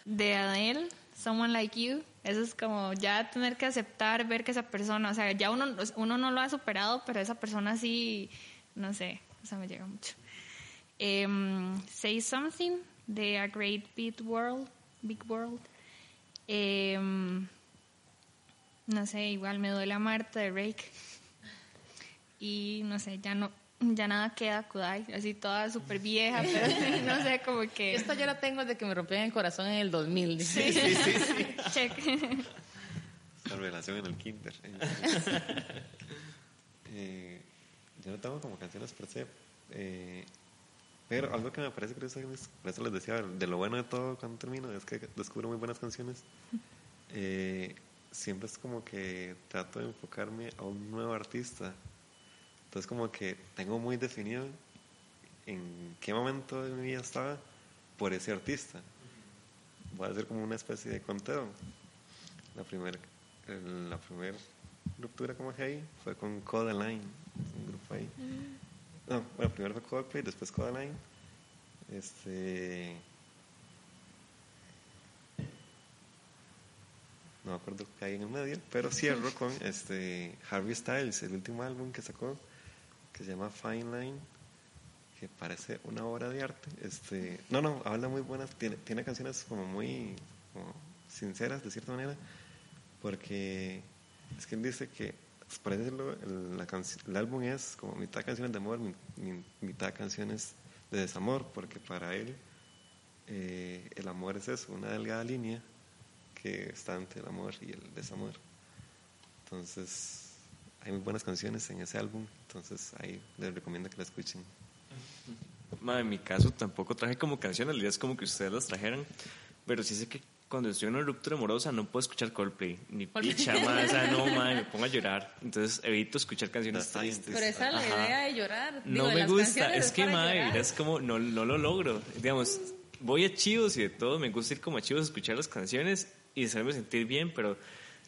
de Adele, Someone Like You, eso es como ya tener que aceptar, ver que esa persona, o sea, ya uno, uno no lo ha superado, pero esa persona sí, no sé, o sea, me llega mucho. Eh, Say Something, de A Great Big World, Big World. Eh, no sé, igual me duele a Marta de Rake. Y no sé, ya no ya nada queda Kudai, así toda súper vieja, pero no sé, como que... Esta yo la tengo desde que me rompieron el corazón en el 2000. Sí, sí, sí. sí. Check. La revelación en el kinder. eh, yo no tengo como canciones per se, eh, pero algo que me parece curioso, por eso les decía, de lo bueno de todo cuando termino, es que descubro muy buenas canciones. Eh, siempre es como que trato de enfocarme a un nuevo artista. Entonces como que tengo muy definido en qué momento de mi vida estaba por ese artista. Voy a hacer como una especie de conteo. La primera la primer ruptura como que ahí fue con Codaline, un grupo ahí. No, bueno, primero fue Coldplay, después Codaline. Este no me acuerdo qué hay en el medio, pero cierro con este Harvey Styles, el último álbum que sacó, que se llama Fine Line, que parece una obra de arte. Este, no, no, habla muy buenas, tiene, tiene canciones como muy sinceras de cierta manera, porque es que él dice que, pues, por decirlo, el, la el álbum es como mitad canciones de amor, mitad canciones de desamor, porque para él eh, el amor es eso, una delgada línea que está entre el amor y el desamor. Entonces, hay muy buenas canciones en ese álbum, entonces ahí les recomiendo que la escuchen. en mi caso tampoco traje como canciones, la idea es como que ustedes las trajeran, pero sí sé que cuando estoy en una ruptura amorosa no puedo escuchar Coldplay, ni picha, o sea, no, madre, me pongo a llorar, entonces evito escuchar canciones tristes. Pero esa es la idea de llorar. No me gusta, es que, madre, es como, no, no lo logro, digamos, voy a chivos y de todo, me gusta ir como a chivos a escuchar las canciones y hacerme sentir bien, pero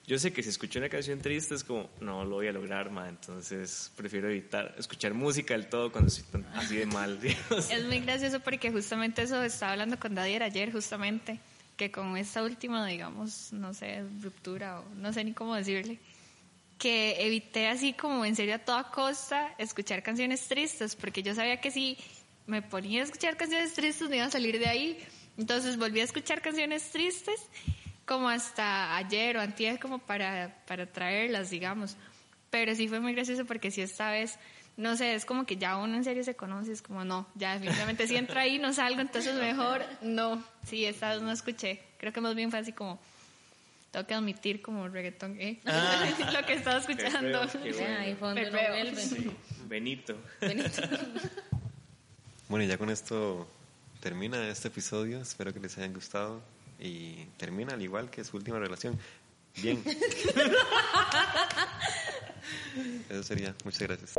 yo sé que si escucho una canción triste es como, no lo voy a lograr, ma, entonces prefiero evitar escuchar música del todo cuando estoy así de mal. Es muy gracioso porque justamente eso estaba hablando con Dadier ayer, justamente, que con esta última, digamos, no sé, ruptura o no sé ni cómo decirle, que evité así como en serio a toda costa escuchar canciones tristes, porque yo sabía que si me ponía a escuchar canciones tristes me iba a salir de ahí. Entonces volví a escuchar canciones tristes como hasta ayer o antes como para, para traerlas, digamos. Pero sí fue muy gracioso porque sí esta vez, no sé, es como que ya uno en serio se conoce, es como no, ya definitivamente si entra ahí no salgo, entonces mejor no. Sí, esta vez no escuché. Creo que más bien fue así como, tengo que admitir como reggaetón, ¿eh? Ah. lo que estaba escuchando. Ahí fue Benito. Benito. bueno, y ya con esto termina este episodio. Espero que les hayan gustado y termina al igual que su última relación. Bien. Eso sería. Muchas gracias.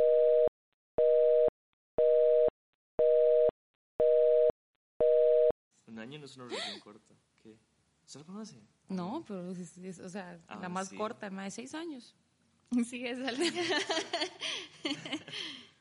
Un año no es una relación corta. ¿Qué? ¿Se lo conoce? No, pero o sea, la más corta, más de seis años. Sí, es